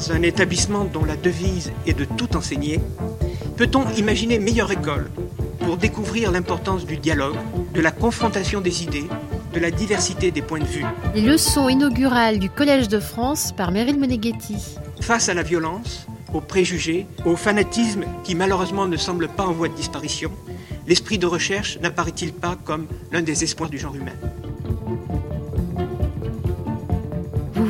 dans un établissement dont la devise est de tout enseigner, peut-on imaginer meilleure école pour découvrir l'importance du dialogue, de la confrontation des idées, de la diversité des points de vue? Les leçons inaugurales du Collège de France par Meryl Moneghetti. Face à la violence, aux préjugés, au fanatisme qui malheureusement ne semble pas en voie de disparition, l'esprit de recherche n'apparaît-il pas comme l'un des espoirs du genre humain?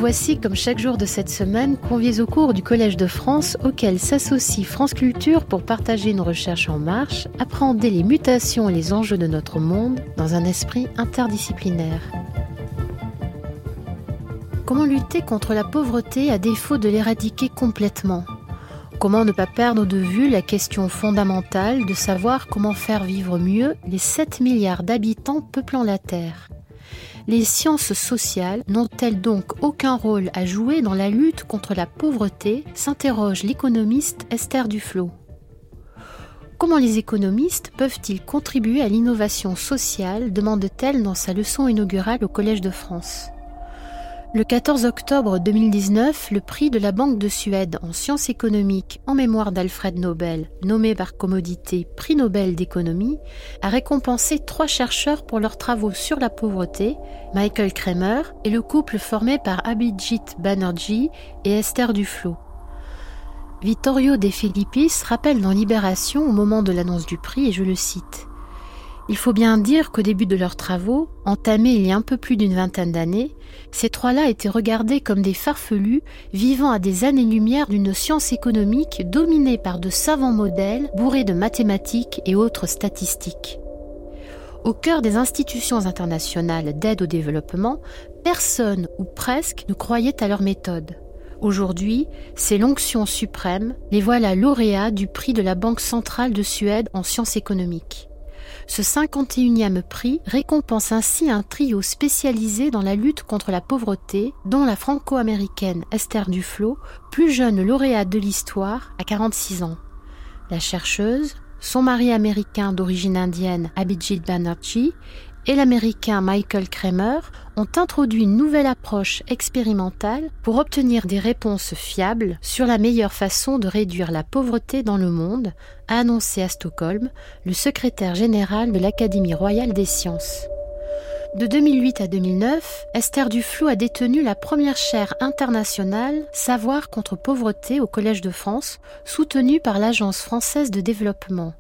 Voici, comme chaque jour de cette semaine, conviés au cours du Collège de France auquel s'associe France Culture pour partager une recherche en marche, appréhender les mutations et les enjeux de notre monde dans un esprit interdisciplinaire. Comment lutter contre la pauvreté à défaut de l'éradiquer complètement? Comment ne pas perdre de vue la question fondamentale de savoir comment faire vivre mieux les 7 milliards d'habitants peuplant la Terre? Les sciences sociales n'ont-elles donc aucun rôle à jouer dans la lutte contre la pauvreté s'interroge l'économiste Esther Duflo. Comment les économistes peuvent-ils contribuer à l'innovation sociale demande-t-elle dans sa leçon inaugurale au Collège de France. Le 14 octobre 2019, le prix de la Banque de Suède en sciences économiques en mémoire d'Alfred Nobel, nommé par commodité prix Nobel d'économie, a récompensé trois chercheurs pour leurs travaux sur la pauvreté, Michael Kramer et le couple formé par Abhijit Banerjee et Esther Duflo. Vittorio De Filippis rappelle dans Libération au moment de l'annonce du prix, et je le cite il faut bien dire qu'au début de leurs travaux, entamés il y a un peu plus d'une vingtaine d'années, ces trois-là étaient regardés comme des farfelus vivant à des années-lumière d'une science économique dominée par de savants modèles bourrés de mathématiques et autres statistiques. Au cœur des institutions internationales d'aide au développement, personne ou presque ne croyait à leur méthode. Aujourd'hui, c'est l'onction suprême, les voilà lauréats du prix de la Banque centrale de Suède en sciences économiques. Ce 51e prix récompense ainsi un trio spécialisé dans la lutte contre la pauvreté, dont la franco-américaine Esther Duflo, plus jeune lauréate de l'histoire, à 46 ans. La chercheuse, son mari américain d'origine indienne Abhijit Banerjee et l'américain Michael Kramer ont introduit une nouvelle approche expérimentale pour obtenir des réponses fiables sur la meilleure façon de réduire la pauvreté dans le monde, a annoncé à Stockholm le secrétaire général de l'Académie royale des sciences. De 2008 à 2009, Esther Duflo a détenu la première chaire internationale Savoir contre pauvreté au Collège de France, soutenue par l'Agence française de développement.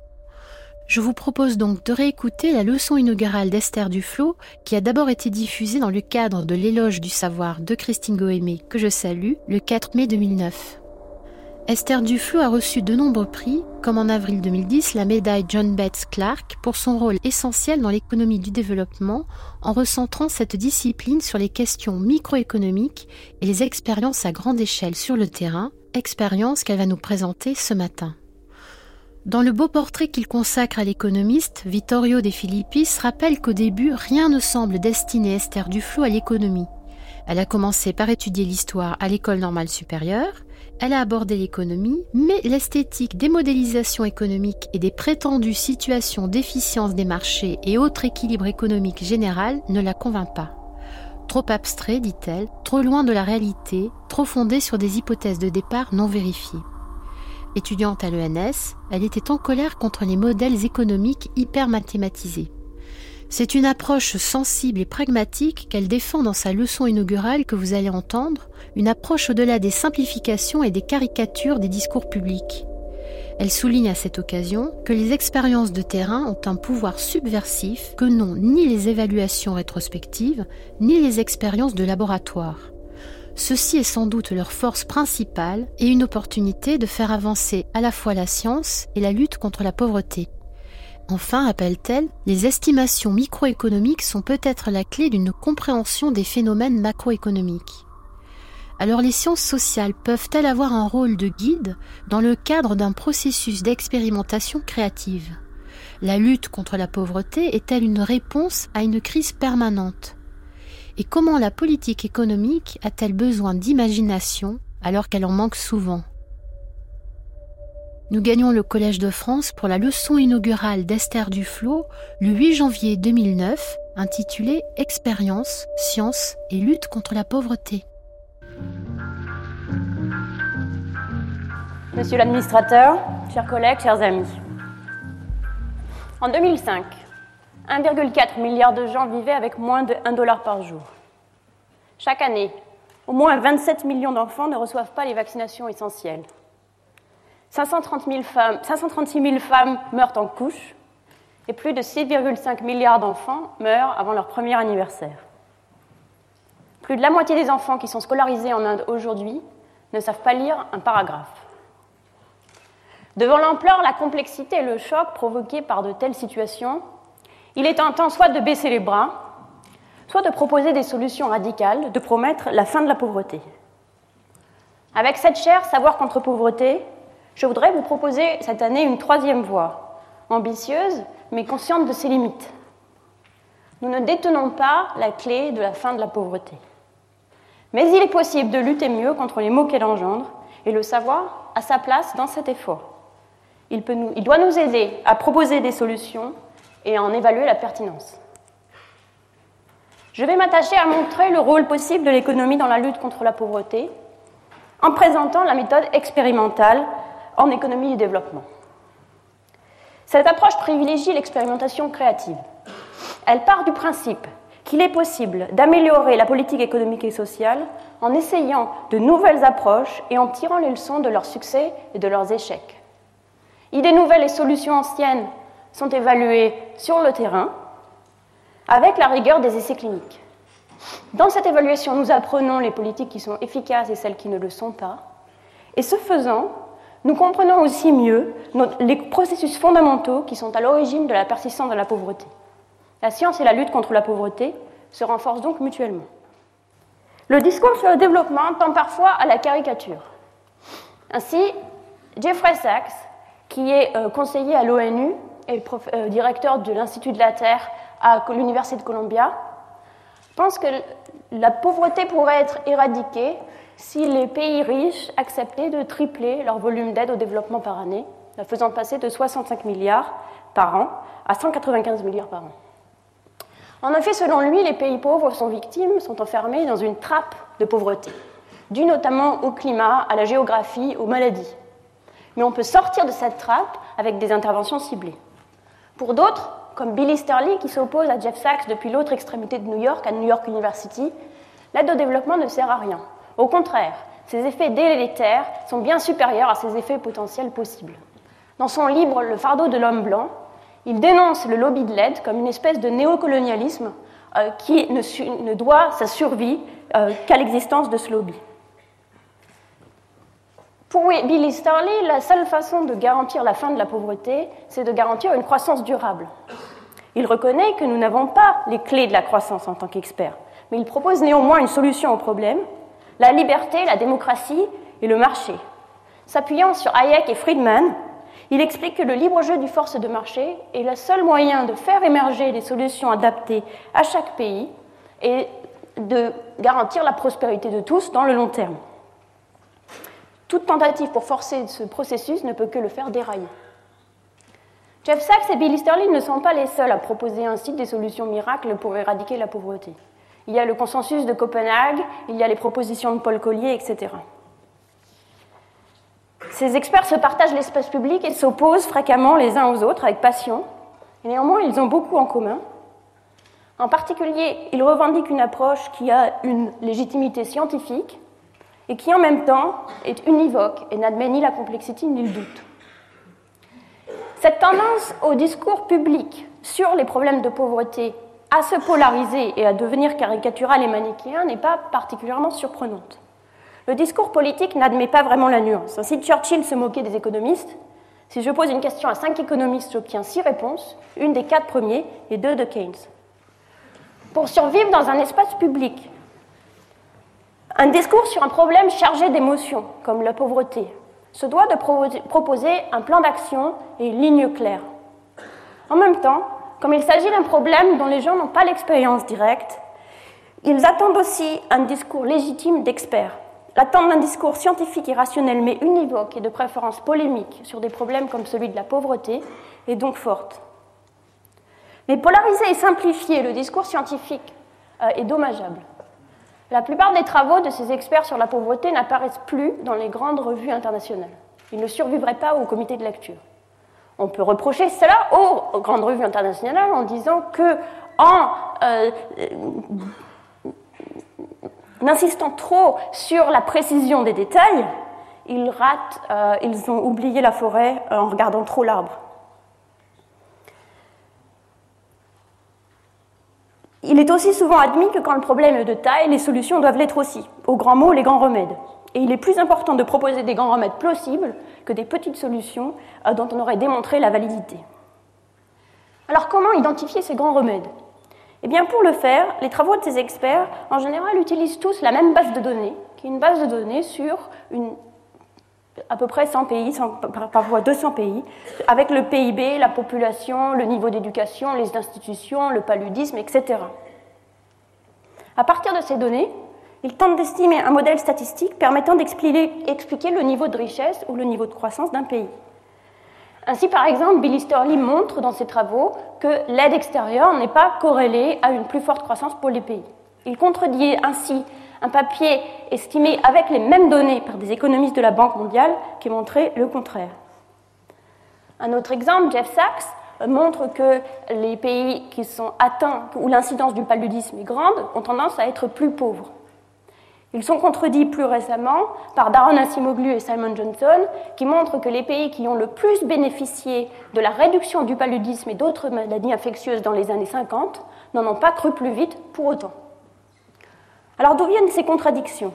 Je vous propose donc de réécouter la leçon inaugurale d'Esther Duflo, qui a d'abord été diffusée dans le cadre de l'éloge du savoir de Christine Goémé, que je salue, le 4 mai 2009. Esther Duflo a reçu de nombreux prix, comme en avril 2010 la médaille John Betts Clark pour son rôle essentiel dans l'économie du développement, en recentrant cette discipline sur les questions microéconomiques et les expériences à grande échelle sur le terrain, expériences qu'elle va nous présenter ce matin. Dans le beau portrait qu'il consacre à l'économiste, Vittorio De Filippis rappelle qu'au début, rien ne semble destiner Esther Duflo à l'économie. Elle a commencé par étudier l'histoire à l'école normale supérieure, elle a abordé l'économie, mais l'esthétique des modélisations économiques et des prétendues situations d'efficience des marchés et autres équilibres économiques général ne la convainc pas. Trop abstrait, dit-elle, trop loin de la réalité, trop fondé sur des hypothèses de départ non vérifiées. Étudiante à l'ENS, elle était en colère contre les modèles économiques hyper mathématisés. C'est une approche sensible et pragmatique qu'elle défend dans sa leçon inaugurale que vous allez entendre, une approche au-delà des simplifications et des caricatures des discours publics. Elle souligne à cette occasion que les expériences de terrain ont un pouvoir subversif que n'ont ni les évaluations rétrospectives, ni les expériences de laboratoire. Ceci est sans doute leur force principale et une opportunité de faire avancer à la fois la science et la lutte contre la pauvreté. Enfin, rappelle-t-elle, les estimations microéconomiques sont peut-être la clé d'une compréhension des phénomènes macroéconomiques. Alors les sciences sociales peuvent-elles avoir un rôle de guide dans le cadre d'un processus d'expérimentation créative? La lutte contre la pauvreté est-elle une réponse à une crise permanente? Et comment la politique économique a-t-elle besoin d'imagination alors qu'elle en manque souvent? Nous gagnons le Collège de France pour la leçon inaugurale d'Esther Duflo le 8 janvier 2009 intitulée Expérience, science et lutte contre la pauvreté. Monsieur l'administrateur, chers collègues, chers amis. En 2005, 1,4 milliard de gens vivaient avec moins de 1 dollar par jour. Chaque année, au moins 27 millions d'enfants ne reçoivent pas les vaccinations essentielles. 530 000 femmes, 536 000 femmes meurent en couche et plus de 6,5 milliards d'enfants meurent avant leur premier anniversaire. Plus de la moitié des enfants qui sont scolarisés en Inde aujourd'hui ne savent pas lire un paragraphe. Devant l'ampleur, la complexité et le choc provoqués par de telles situations, il est temps soit de baisser les bras, soit de proposer des solutions radicales, de promettre la fin de la pauvreté. Avec cette chaire Savoir contre pauvreté, je voudrais vous proposer cette année une troisième voie, ambitieuse mais consciente de ses limites. Nous ne détenons pas la clé de la fin de la pauvreté. Mais il est possible de lutter mieux contre les maux qu'elle engendre, et le savoir a sa place dans cet effort. Il doit nous aider à proposer des solutions et en évaluer la pertinence. Je vais m'attacher à montrer le rôle possible de l'économie dans la lutte contre la pauvreté en présentant la méthode expérimentale en économie du développement. Cette approche privilégie l'expérimentation créative. Elle part du principe qu'il est possible d'améliorer la politique économique et sociale en essayant de nouvelles approches et en tirant les leçons de leurs succès et de leurs échecs. Idées nouvelles et solutions anciennes sont évaluées sur le terrain avec la rigueur des essais cliniques. Dans cette évaluation, nous apprenons les politiques qui sont efficaces et celles qui ne le sont pas. Et ce faisant, nous comprenons aussi mieux les processus fondamentaux qui sont à l'origine de la persistance de la pauvreté. La science et la lutte contre la pauvreté se renforcent donc mutuellement. Le discours sur le développement tend parfois à la caricature. Ainsi, Jeffrey Sachs, qui est euh, conseiller à l'ONU et euh, directeur de l'Institut de la Terre à l'Université de Columbia, pense que la pauvreté pourrait être éradiquée si les pays riches acceptaient de tripler leur volume d'aide au développement par année, la faisant passer de 65 milliards par an à 195 milliards par an. En effet, selon lui, les pays pauvres sont victimes, sont enfermés dans une trappe de pauvreté, due notamment au climat, à la géographie, aux maladies. Mais on peut sortir de cette trappe avec des interventions ciblées. Pour d'autres, comme Billy Sterling qui s'oppose à Jeff Sachs depuis l'autre extrémité de New York, à New York University, l'aide au développement ne sert à rien. Au contraire, ces effets délétères sont bien supérieurs à ces effets potentiels possibles. Dans son livre Le fardeau de l'homme blanc, il dénonce le lobby de l'aide comme une espèce de néocolonialisme euh, qui ne, doit sa survie euh, qu'à l'existence de ce lobby. Pour Billy Starley, la seule façon de garantir la fin de la pauvreté, c'est de garantir une croissance durable. Il reconnaît que nous n'avons pas les clés de la croissance en tant qu'expert, mais il propose néanmoins une solution au problème la liberté, la démocratie et le marché. S'appuyant sur Hayek et Friedman, il explique que le libre jeu du force de marché est le seul moyen de faire émerger des solutions adaptées à chaque pays et de garantir la prospérité de tous dans le long terme. Toute tentative pour forcer ce processus ne peut que le faire dérailler. Jeff Sachs et Billy Sterling ne sont pas les seuls à proposer ainsi des solutions miracles pour éradiquer la pauvreté. Il y a le consensus de Copenhague, il y a les propositions de Paul Collier, etc. Ces experts se partagent l'espace public et s'opposent fréquemment les uns aux autres avec passion. Néanmoins, ils ont beaucoup en commun. En particulier, ils revendiquent une approche qui a une légitimité scientifique et qui en même temps est univoque et n'admet ni la complexité ni le doute. Cette tendance au discours public sur les problèmes de pauvreté à se polariser et à devenir caricatural et manichéen n'est pas particulièrement surprenante. Le discours politique n'admet pas vraiment la nuance. Si Churchill se moquait des économistes, si je pose une question à cinq économistes, j'obtiens six réponses, une des quatre premiers et deux de Keynes. Pour survivre dans un espace public, un discours sur un problème chargé d'émotions, comme la pauvreté, se doit de proposer un plan d'action et une ligne claire. En même temps, comme il s'agit d'un problème dont les gens n'ont pas l'expérience directe, ils attendent aussi un discours légitime d'experts. L'attente d'un discours scientifique et rationnel mais univoque et de préférence polémique sur des problèmes comme celui de la pauvreté est donc forte. Mais polariser et simplifier le discours scientifique euh, est dommageable. La plupart des travaux de ces experts sur la pauvreté n'apparaissent plus dans les grandes revues internationales. Il ne survivrait pas au comité de lecture. On peut reprocher cela aux grandes revues internationales en disant que, en euh, insistant trop sur la précision des détails, ils euh, ils ont oublié la forêt en regardant trop l'arbre. Il est aussi souvent admis que quand le problème est de taille, les solutions doivent l'être aussi. Aux grands mots, les grands remèdes. Et il est plus important de proposer des grands remèdes plausibles que des petites solutions euh, dont on aurait démontré la validité. Alors comment identifier ces grands remèdes? Eh bien pour le faire, les travaux de ces experts en général utilisent tous la même base de données, qui est une base de données sur une, à peu près 100 pays, parfois 200 pays, avec le PIB, la population, le niveau d'éducation, les institutions, le paludisme, etc. À partir de ces données, ils tentent d'estimer un modèle statistique permettant d'expliquer le niveau de richesse ou le niveau de croissance d'un pays. Ainsi, par exemple, Billy Sterling montre dans ses travaux que l'aide extérieure n'est pas corrélée à une plus forte croissance pour les pays. Il contredit ainsi un papier estimé avec les mêmes données par des économistes de la Banque mondiale qui montrait le contraire. Un autre exemple, Jeff Sachs, montre que les pays qui sont atteints, où l'incidence du paludisme est grande, ont tendance à être plus pauvres. Ils sont contredits plus récemment par Daron Asimoglu et Simon Johnson, qui montrent que les pays qui ont le plus bénéficié de la réduction du paludisme et d'autres maladies infectieuses dans les années 50 n'en ont pas cru plus vite pour autant. Alors d'où viennent ces contradictions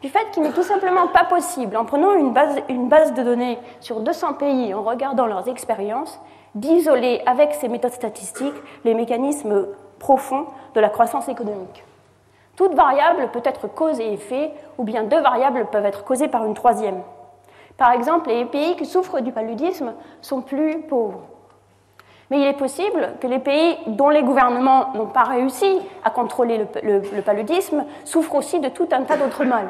Du fait qu'il n'est tout simplement pas possible, en prenant une base, de données sur 200 pays, en regardant leurs expériences, d'isoler avec ces méthodes statistiques les mécanismes profonds de la croissance économique. Toute variable peut être cause et effet, ou bien deux variables peuvent être causées par une troisième. Par exemple, les pays qui souffrent du paludisme sont plus pauvres. Mais il est possible que les pays dont les gouvernements n'ont pas réussi à contrôler le, paludisme souffrent aussi de tout un tas d'autres mal.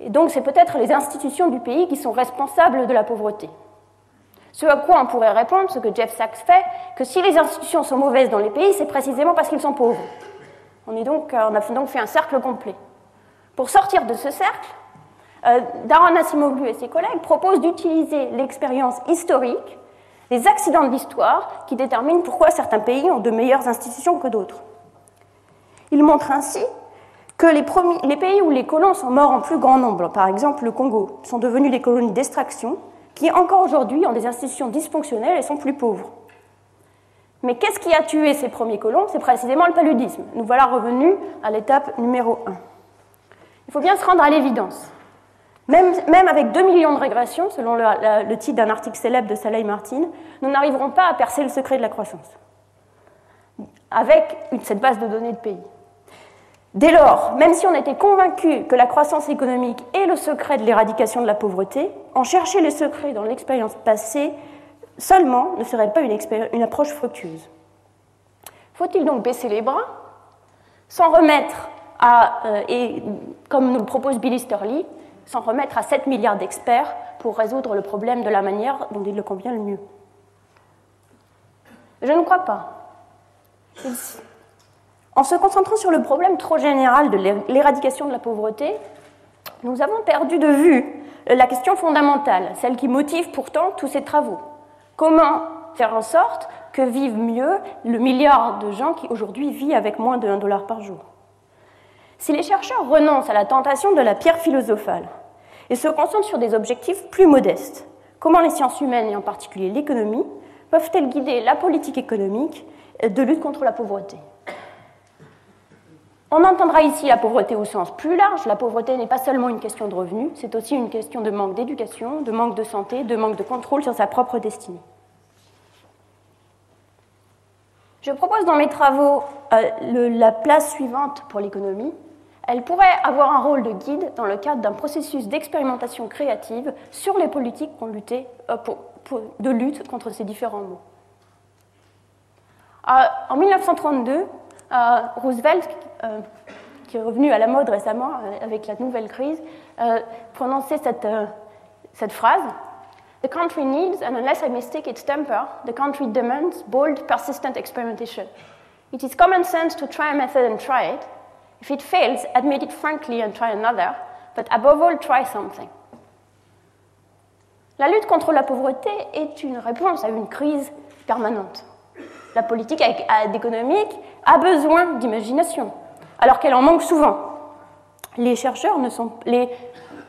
Et donc c'est peut-être les institutions du pays qui sont responsables de la pauvreté. Ce à quoi on pourrait répondre, ce que Jeff Sachs fait, que si les institutions sont mauvaises dans les pays, c'est précisément parce qu'ils sont pauvres. On, est donc, on a donc fait un cercle complet. Pour sortir de ce cercle, euh, Daron et ses collègues proposent d'utiliser l'expérience historique les accidents de l'histoire qui déterminent pourquoi certains pays ont de meilleures institutions que d'autres. Il montre ainsi que les, pays où les colons sont morts en plus grand nombre, par exemple le Congo, sont devenus des colonies d'extraction qui encore aujourd'hui ont des institutions dysfonctionnelles et sont plus pauvres. Mais qu'est-ce qui a tué ces premiers colons? C'est précisément le paludisme. Nous voilà revenus à l'étape numéro 1. Il faut bien se rendre à l'évidence. Même, avec 2 millions de régressions, selon le, titre d'un article célèbre de Saleh Martin, nous n'arriverons pas à percer le secret de la croissance avec cette base de données de pays. Dès lors, même si on était convaincu que la croissance économique est le secret de l'éradication de la pauvreté, en chercher le secret dans l'expérience passée seulement ne serait pas une, approche fructueuse. Faut-il donc baisser les bras, s'en remettre à, euh, et comme nous le propose Billy Sterling, s'en remettre à 7 milliards d'experts pour résoudre le problème de la manière dont il le convient le mieux Je ne crois pas. En se concentrant sur le problème trop général de l'éradication de la pauvreté, nous avons perdu de vue la question fondamentale, celle qui motive pourtant tous ces travaux. Comment faire en sorte que vivent mieux le milliard de gens qui aujourd'hui vivent avec moins de 1 dollar par jour? Si les chercheurs renoncent à la tentation de la pierre philosophale et se concentrent sur des objectifs plus modestes, comment les sciences humaines et en particulier l'économie peuvent-elles guider la politique économique de lutte contre la pauvreté? On entendra ici la pauvreté au sens plus large. La pauvreté n'est pas seulement une question de revenus, c'est aussi une question de manque d'éducation, de manque de santé, de manque de contrôle sur sa propre destinée. Je propose dans mes travaux euh, la place suivante pour l'économie, elle pourrait avoir un rôle de guide dans le cadre d'un processus d'expérimentation créative sur les politiques euh, de lutte contre ces différents maux. Euh, en 1932, euh, Roosevelt, qui est revenu à la mode récemment avec la nouvelle crise, prononçait cette phrase The country needs, and unless I mistake its temper, the country demands bold, persistent experimentation. It is common sense to try a method and try it, If it fails, admit it frankly and try another, but above all, try something. La lutte contre la pauvreté est une réponse à une crise permanente. La politique économique a besoin d'imagination, alors qu'elle en manque souvent. Les chercheurs ne sont, les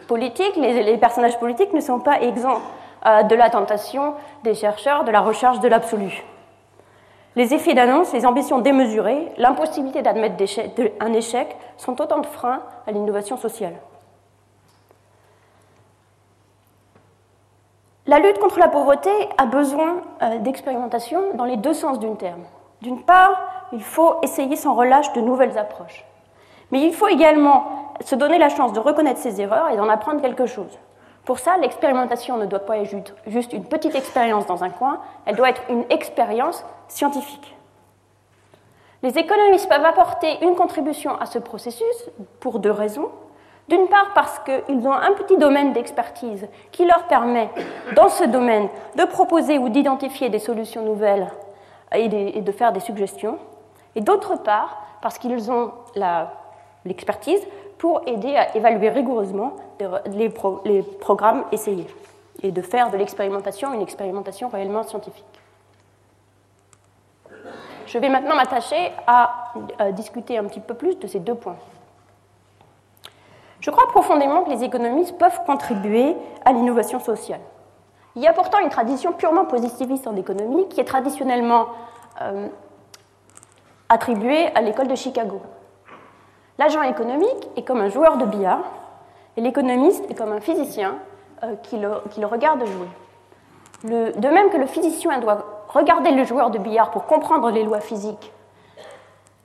politiques, les, personnages politiques ne sont pas exempts euh, de la tentation des chercheurs de la recherche de l'absolu. Les effets d'annonce, les ambitions démesurées, l'impossibilité d'admettre un échec sont autant de freins à l'innovation sociale. La lutte contre la pauvreté a besoin euh, d'expérimentation dans les deux sens d'une terme. D'une part, il faut essayer sans relâche de nouvelles approches. Mais il faut également se donner la chance de reconnaître ses erreurs et d'en apprendre quelque chose. Pour ça, l'expérimentation ne doit pas être juste une petite expérience dans un coin, elle doit être une expérience scientifique. Les économistes peuvent apporter une contribution à ce processus pour deux raisons. D'une part parce qu'ils ont un petit domaine d'expertise qui leur permet, dans ce domaine, de proposer ou d'identifier des solutions nouvelles et, de faire des suggestions. Et d'autre part parce qu'ils ont l'expertise pour aider à évaluer rigoureusement les, programmes essayés et de faire de l'expérimentation une expérimentation réellement scientifique. Je vais maintenant m'attacher à, discuter un petit peu plus de ces deux points. Je crois profondément que les économistes peuvent contribuer à l'innovation sociale. Il y a pourtant une tradition purement positiviste en économie qui est traditionnellement euh, attribuée à l'école de Chicago. L'agent économique est comme un joueur de billard l'économiste est comme un physicien euh, qui, le, regarde jouer. de même que le physicien doit regarder le joueur de billard pour comprendre les lois physiques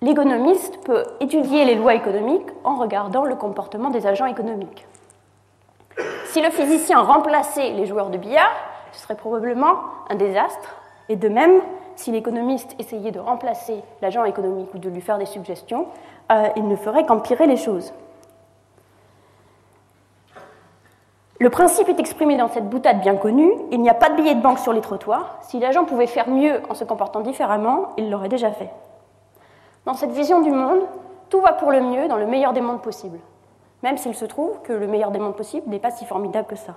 L'économiste peut étudier les lois économiques en regardant le comportement des agents économiques. Si le physicien remplaçait les joueurs de billard, ce serait probablement un désastre. Et de même, si l'économiste essayait de remplacer l'agent économique ou de lui faire des suggestions, euh, il ne ferait qu'empirer les choses. Le principe est exprimé dans cette boutade bien connue. Il n'y a pas de billets de banque sur les trottoirs. Si l'agent pouvait faire mieux en se comportant différemment, il l'aurait déjà fait. Dans cette vision du monde, tout va pour le mieux dans le meilleur des mondes possibles, même s'il se trouve que le meilleur des mondes possibles n'est pas si formidable que ça.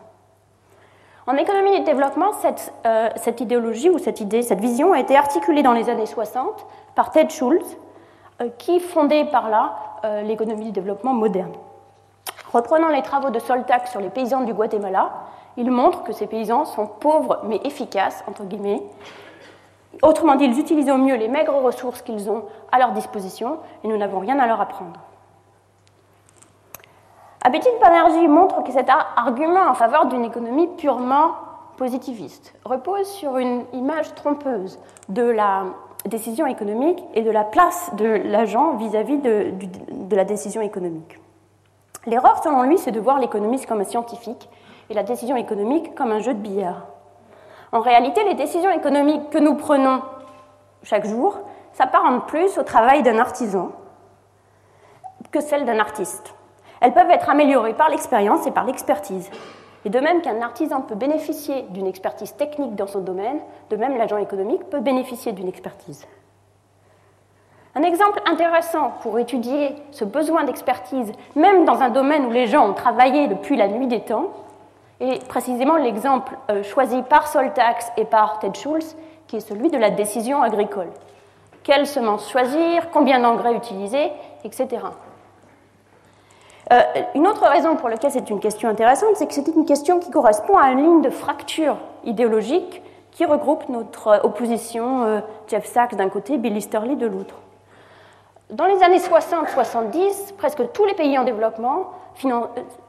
En économie et développement, cette, euh, idéologie ou cette idée, cette vision a été articulée dans les années 60 par Ted Schultz, euh, qui fondait par là euh, l'économie du développement moderne. Reprenant les travaux de Soltac sur les paysans du Guatemala, il montre que ces paysans sont pauvres mais efficaces, entre guillemets, Autrement dit, ils utilisent au mieux les maigres ressources qu'ils ont à leur disposition et nous n'avons rien à leur apprendre. Abedin Banerjee montre que cet argument en faveur d'une économie purement positiviste repose sur une image trompeuse de la décision économique et de la place de l'agent vis-à-vis de, de la décision économique. L'erreur, selon lui, c'est de voir l'économiste comme un scientifique et la décision économique comme un jeu de billard. En réalité, les décisions économiques que nous prenons chaque jour s'apparentent plus au travail d'un artisan que celles d'un artiste. Elles peuvent être améliorées par l'expérience et par l'expertise. Et de même qu'un artisan peut bénéficier d'une expertise technique dans son domaine, de même l'agent économique peut bénéficier d'une expertise. Un exemple intéressant pour étudier ce besoin d'expertise, même dans un domaine où les gens ont travaillé depuis la nuit des temps, et précisément l'exemple euh, choisi par Soltax et par Ted Schultz, qui est celui de la décision agricole. Quelle semence choisir, combien d'engrais utiliser, etc. Euh, une autre raison pour laquelle c'est une question intéressante, c'est que c'est une question qui correspond à une ligne de fracture idéologique qui regroupe notre opposition euh, Jeff Sachs d'un côté, Bill Easterly de l'autre. Dans les années 60-70, presque tous les pays en développement euh,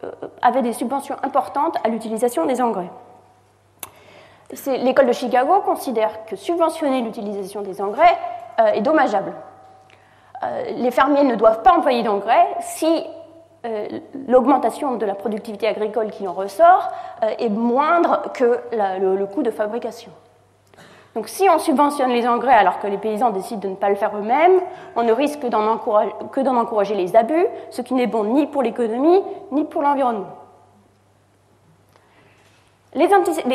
euh, avaient des subventions importantes à l'utilisation des engrais. L'école de Chicago considère que subventionner l'utilisation des engrais euh, est dommageable. les fermiers ne doivent pas employer d'engrais si l'augmentation de la productivité agricole qui en ressort est moindre que le coût de fabrication. Donc si on subventionne les engrais alors que les paysans décident de ne pas le faire eux-mêmes, on ne risque que d'en encourager les abus, ce qui n'est bon ni pour l'économie ni pour l'environnement. Les,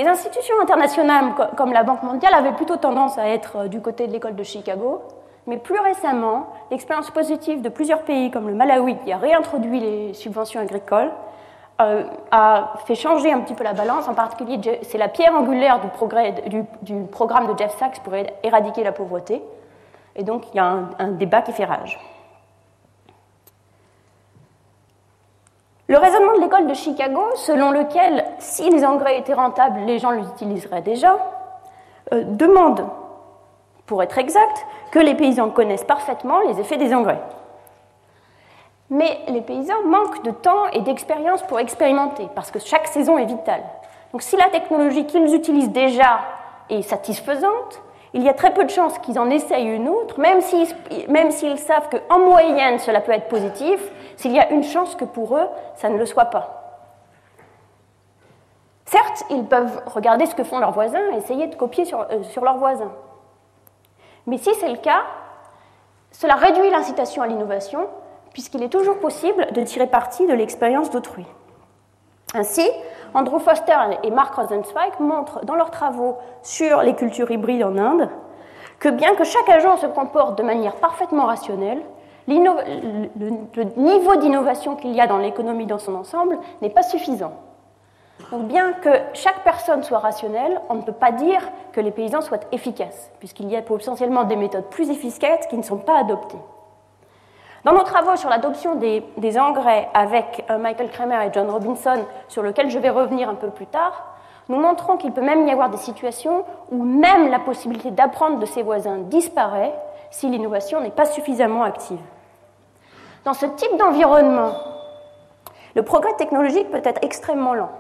institutions internationales comme la Banque mondiale avaient plutôt tendance à être euh, du côté de l'école de Chicago, mais plus récemment, l'expérience positive de plusieurs pays comme le Malawi qui a réintroduit les subventions agricoles euh, a fait changer un petit peu la balance. En particulier, c'est la pierre angulaire du, programme de Jeff Sachs pour éradiquer la pauvreté. Et donc, il y a un, un débat qui fait rage. Le raisonnement de l'école de Chicago, selon lequel si les engrais étaient rentables, les gens les utiliseraient déjà, euh, demande, pour être exact, que les paysans connaissent parfaitement les effets des engrais. Mais les paysans manquent de temps et d'expérience pour expérimenter, parce que chaque saison est vitale. Donc si la technologie qu'ils utilisent déjà est satisfaisante, il y a très peu de chances qu'ils en essayent une autre, même s'ils, savent qu'en moyenne cela peut être positif, s'il y a une chance que pour eux ça ne le soit pas. Certes, ils peuvent regarder ce que font leurs voisins et essayer de copier sur, euh, sur leurs voisins. Mais si c'est le cas, cela réduit l'incitation à l'innovation, puisqu'il est toujours possible de tirer parti de l'expérience d'autrui. Ainsi, Andrew Foster et Mark Rosenzweig montrent dans leurs travaux sur les cultures hybrides en Inde que bien que chaque agent se comporte de manière parfaitement rationnelle, le niveau d'innovation qu'il y a dans l'économie dans son ensemble n'est pas suffisant. Donc bien que chaque personne soit rationnelle, on ne peut pas dire que les paysans soient efficaces, puisqu'il y a potentiellement des méthodes plus efficaces qui ne sont pas adoptées. Dans nos travaux sur l'adoption des, engrais avec euh, Michael Kramer et John Robinson, sur lequel je vais revenir un peu plus tard, nous montrons qu'il peut même y avoir des situations où même la possibilité d'apprendre de ses voisins disparaît si l'innovation n'est pas suffisamment active. Dans ce type d'environnement, le progrès technologique peut être extrêmement lent.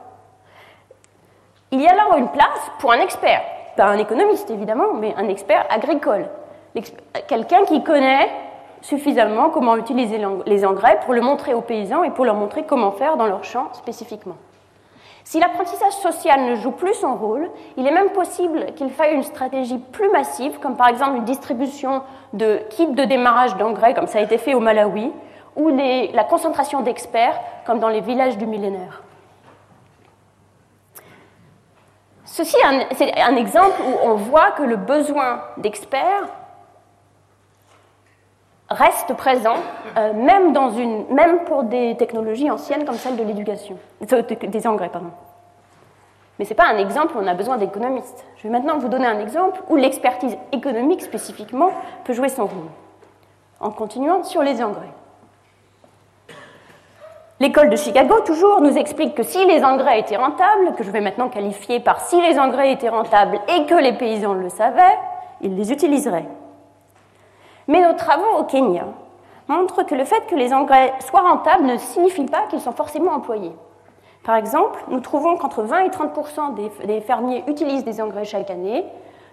Il y a alors une place pour un expert, pas un économiste évidemment, mais un expert agricole, quelqu'un qui connaît suffisamment comment utiliser les engrais pour le montrer aux paysans et pour leur montrer comment faire dans leur champ spécifiquement. Si l'apprentissage social ne joue plus son rôle, il est même possible qu'il faille une stratégie plus massive, comme par exemple une distribution de kits de démarrage d'engrais, comme ça a été fait au Malawi, ou la concentration d'experts, comme dans les villages du millénaire. Ceci c'est un exemple où on voit que le besoin d'experts reste présent, euh, même, dans une, même pour des technologies anciennes comme celle de l'éducation, euh, des engrais, pardon. Mais ce n'est pas un exemple où on a besoin d'économistes. Je vais maintenant vous donner un exemple où l'expertise économique spécifiquement peut jouer son rôle. En continuant sur les engrais. L'école de Chicago, toujours, nous explique que si les engrais étaient rentables, que je vais maintenant qualifier par si les engrais étaient rentables et que les paysans le savaient, ils les utiliseraient. Mais nos travaux au Kenya montrent que le fait que les engrais soient rentables ne signifie pas qu'ils sont forcément employés. Par exemple, nous trouvons qu'entre 20 et 30% des fermiers utilisent des engrais chaque année,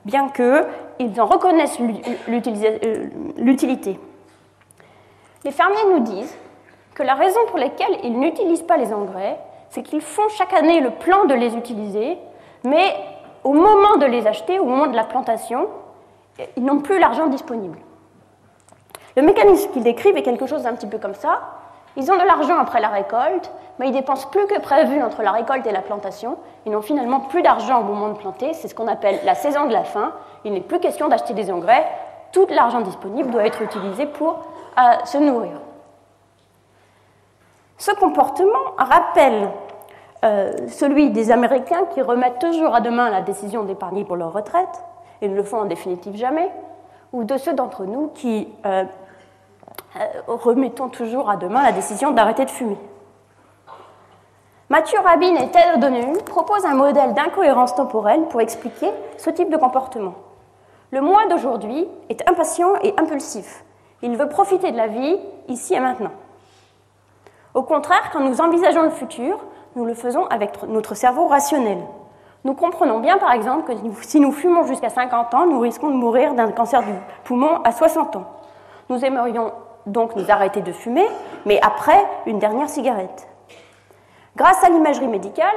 bien qu'ils en reconnaissent euh, l'utilité. Les fermiers nous disent que la raison pour laquelle ils n'utilisent pas les engrais, c'est qu'ils font chaque année le plan de les utiliser, mais au moment de les acheter, au moment de la plantation, ils n'ont plus l'argent disponible. Le mécanisme qu'ils décrivent est quelque chose d'un petit peu comme ça. Ils ont de l'argent après la récolte, mais ils dépensent plus que prévu entre la récolte et la plantation. Ils n'ont finalement plus d'argent au moment de planter. C'est ce qu'on appelle la saison de la faim. Il n'est plus question d'acheter des engrais. Tout l'argent disponible doit être utilisé pour euh, se nourrir. Ce comportement rappelle euh, celui des Américains qui remettent toujours à demain la décision d'épargner pour leur retraite, et ne le font en définitive jamais, ou de ceux d'entre nous qui euh, euh, remettons toujours à demain la décision d'arrêter de fumer. Mathieu Rabin et Ted O'Donnell proposent un modèle d'incohérence temporelle pour expliquer ce type de comportement. Le moi d'aujourd'hui est impatient et impulsif. Il veut profiter de la vie ici et maintenant. Au contraire, quand nous envisageons le futur, nous le faisons avec notre cerveau rationnel. Nous comprenons bien, par exemple, que si nous fumons jusqu'à 50 ans, nous risquons de mourir d'un cancer du poumon à 60 ans. Nous aimerions donc nous arrêter de fumer, mais après une dernière cigarette. Grâce à l'imagerie médicale,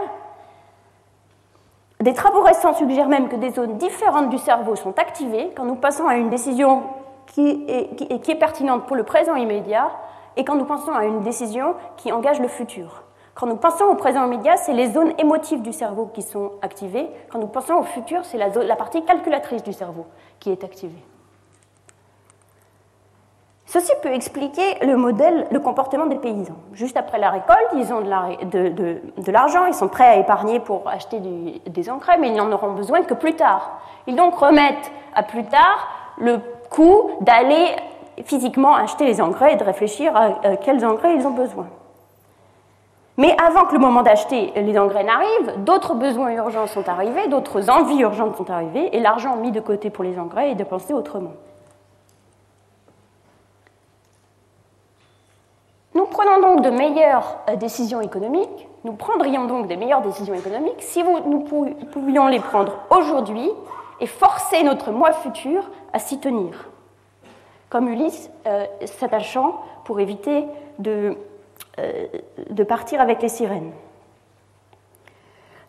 des travaux récents suggèrent même que des zones différentes du cerveau sont activées quand nous passons à une décision qui est, pertinente pour le présent immédiat et quand nous pensons à une décision qui engage le futur. Quand nous pensons au présent immédiat, c'est les zones émotives du cerveau qui sont activées. Quand nous pensons au futur, c'est la partie calculatrice du cerveau qui est activée. Ceci peut expliquer le comportement des paysans. Juste après la récolte, ils ont de l'argent, ils sont prêts à épargner pour acheter des engrais, mais ils n'en auront besoin que plus tard. Ils donc remettent à plus tard le coût d'aller physiquement acheter les engrais et de réfléchir à quels engrais ils ont besoin. Mais avant que le moment d'acheter les engrais n'arrive, d'autres besoins urgents sont arrivés, d'autres envies urgentes sont arrivées, et l'argent mis de côté pour les engrais est dépensé autrement. Nous prenons donc de meilleures euh, décisions économiques, nous prendrions donc des meilleures décisions économiques si nous pouvions les prendre aujourd'hui et forcer notre moi futur à s'y tenir. Comme Ulysse euh, s'attachant pour éviter de, euh, de partir avec les sirènes.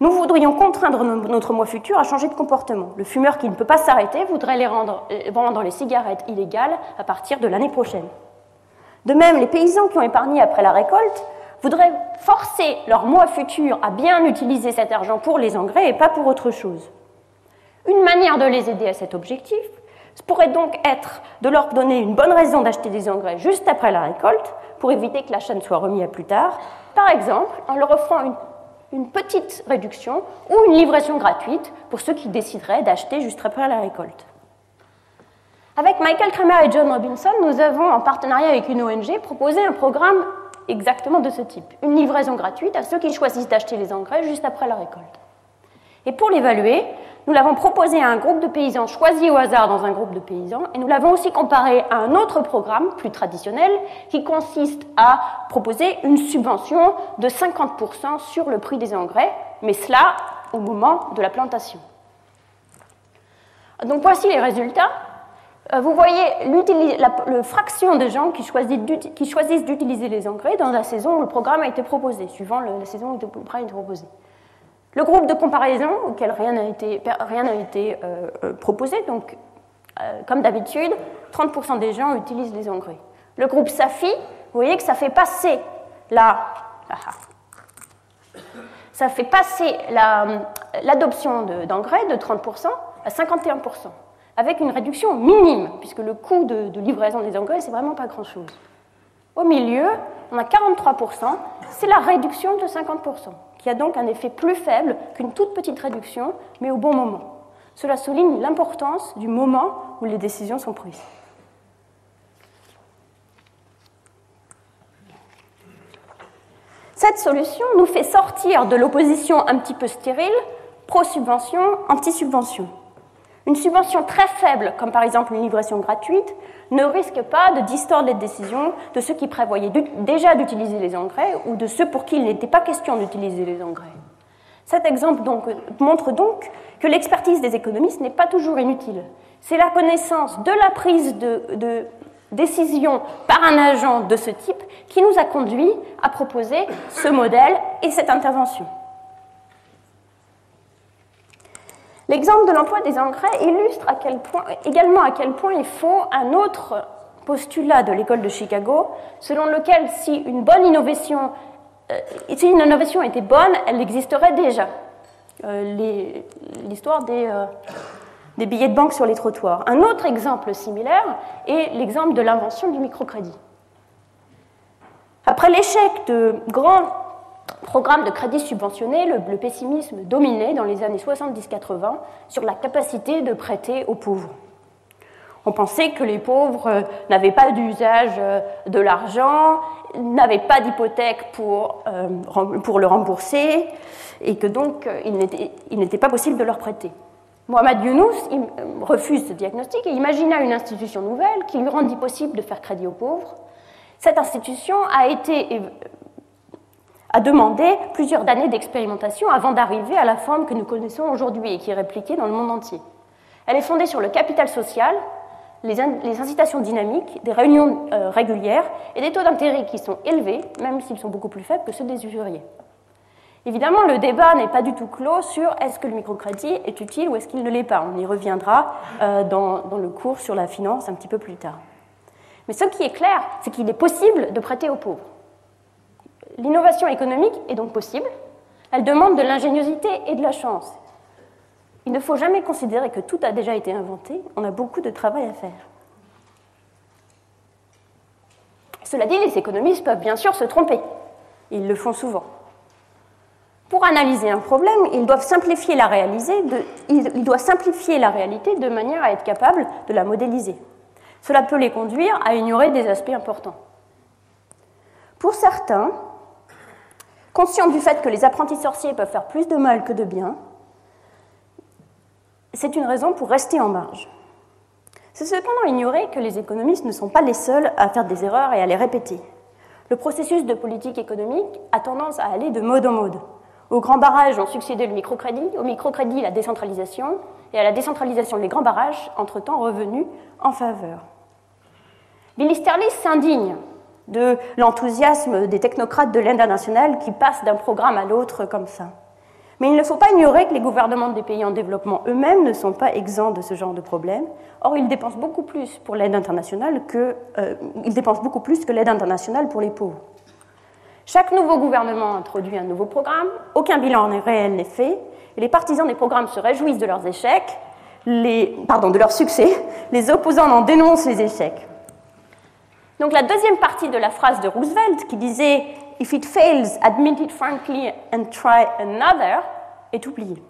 Nous voudrions contraindre notre moi futur à changer de comportement. Le fumeur qui ne peut pas s'arrêter voudrait les rendre, vendre les cigarettes illégales à partir de l'année prochaine. De même, les paysans qui ont épargné après la récolte voudraient forcer leur moi futur à bien utiliser cet argent pour les engrais et pas pour autre chose. Une manière de les aider à cet objectif pourrait donc être de leur donner une bonne raison d'acheter des engrais juste après la récolte pour éviter que l'achat ne soit remis à plus tard, par exemple en leur offrant une petite réduction ou une livraison gratuite pour ceux qui décideraient d'acheter juste après la récolte. Avec Michael Kramer et John Robinson, nous avons, en partenariat avec une ONG, proposé un programme exactement de ce type. Une livraison gratuite à ceux qui choisissent d'acheter les engrais juste après la récolte. Et pour l'évaluer, nous l'avons proposé à un groupe de paysans choisis au hasard dans un groupe de paysans, et nous l'avons aussi comparé à un autre programme plus traditionnel qui consiste à proposer une subvention de 50% sur le prix des engrais, mais cela au moment de la plantation. Donc voici les résultats. Euh, vous voyez la, fraction de gens qui choisissent d'utiliser les engrais dans la saison où le programme a été proposé, suivant la saison où le programme a été proposé. Le groupe de comparaison, auquel rien n'a été, euh, euh, proposé, donc comme d'habitude, 30% des gens utilisent les engrais. Le groupe SAFI, vous voyez que ça fait passer la, ça fait passer l'adoption d'engrais de 30% à 51% avec une réduction minime, puisque le coût de, livraison des engrais, c'est vraiment pas grand-chose. Au milieu, on a 43%, c'est la réduction de 50%, qui a donc un effet plus faible qu'une toute petite réduction, mais au bon moment. Cela souligne l'importance du moment où les décisions sont prises. Cette solution nous fait sortir de l'opposition un petit peu stérile, pro-subvention, anti-subvention. Une subvention très faible, comme par exemple une livraison gratuite, ne risque pas de distordre les décisions de ceux qui prévoyaient déjà d'utiliser les engrais ou de ceux pour qui il n'était pas question d'utiliser les engrais. Cet exemple montre donc que l'expertise des économistes n'est pas toujours inutile. C'est la connaissance de la prise de, de décision par un agent de ce type qui nous a conduit à proposer ce modèle et cette intervention. L'exemple de l'emploi des engrais illustre également à quel point il faut un autre postulat de l'école de Chicago, selon lequel si une bonne innovation, euh, était bonne, elle existerait déjà. Euh, l'histoire euh, des billets de banque sur les trottoirs. Un autre exemple similaire est l'exemple de l'invention du microcrédit. Après l'échec de grands programme de crédit subventionné, le, pessimisme dominait dans les années 70-80 sur la capacité de prêter aux pauvres. On pensait que les pauvres euh, n'avaient pas d'usage euh, de l'argent, n'avaient pas d'hypothèque pour, euh, pour le rembourser, et que donc il n'était pas possible de leur prêter. Mohamed Younous refuse ce diagnostic et imagina une institution nouvelle qui lui rendit possible de faire crédit aux pauvres. Cette institution a été a demandé plusieurs années d'expérimentation avant d'arriver à la forme que nous connaissons aujourd'hui et qui est répliquée dans le monde entier. Elle est fondée sur le capital social, les, incitations dynamiques, des réunions euh, régulières et des taux d'intérêt qui sont élevés, même s'ils sont beaucoup plus faibles que ceux des usuriers. Évidemment, le débat n'est pas du tout clos sur est-ce que le microcrédit est utile ou est-ce qu'il ne l'est pas. On y reviendra euh, dans, dans le cours sur la finance un petit peu plus tard. Mais ce qui est clair, c'est qu'il est possible de prêter aux pauvres. L'innovation économique est donc possible. Elle demande de l'ingéniosité et de la chance. Il ne faut jamais considérer que tout a déjà été inventé. On a beaucoup de travail à faire. Cela dit, les économistes peuvent bien sûr se tromper. Ils le font souvent. Pour analyser un problème, ils doivent simplifier la, de, ils doivent simplifier la réalité de manière à être capables de la modéliser. Cela peut les conduire à ignorer des aspects importants. Pour certains, conscients du fait que les apprentis sorciers peuvent faire plus de mal que de bien, c'est une raison pour rester en marge. C'est cependant ignorer que les économistes ne sont pas les seuls à faire des erreurs et à les répéter. Le processus de politique économique a tendance à aller de mode en mode. Aux grands barrages ont succédé le microcrédit, au microcrédit la décentralisation, et à la décentralisation les grands barrages, entre-temps revenus en faveur. Billy Sterlis s'indigne de l'enthousiasme des technocrates de l'Inde nationale qui passent d'un programme à l'autre comme ça. Mais il ne faut pas ignorer que les gouvernements des pays en développement eux-mêmes ne sont pas exempts de ce genre de problème. Or, ils dépensent beaucoup plus pour l'aide internationale que euh, dépensent beaucoup plus que l'aide internationale pour les pauvres. Chaque nouveau gouvernement introduit un nouveau programme, aucun bilan réel n'est fait, et les partisans des programmes se réjouissent de leurs échecs, pardon, de leurs succès, les opposants en dénoncent les échecs. Donc la deuxième partie de la phrase de Roosevelt qui disait If it fails, admit it frankly and try another est oubliée.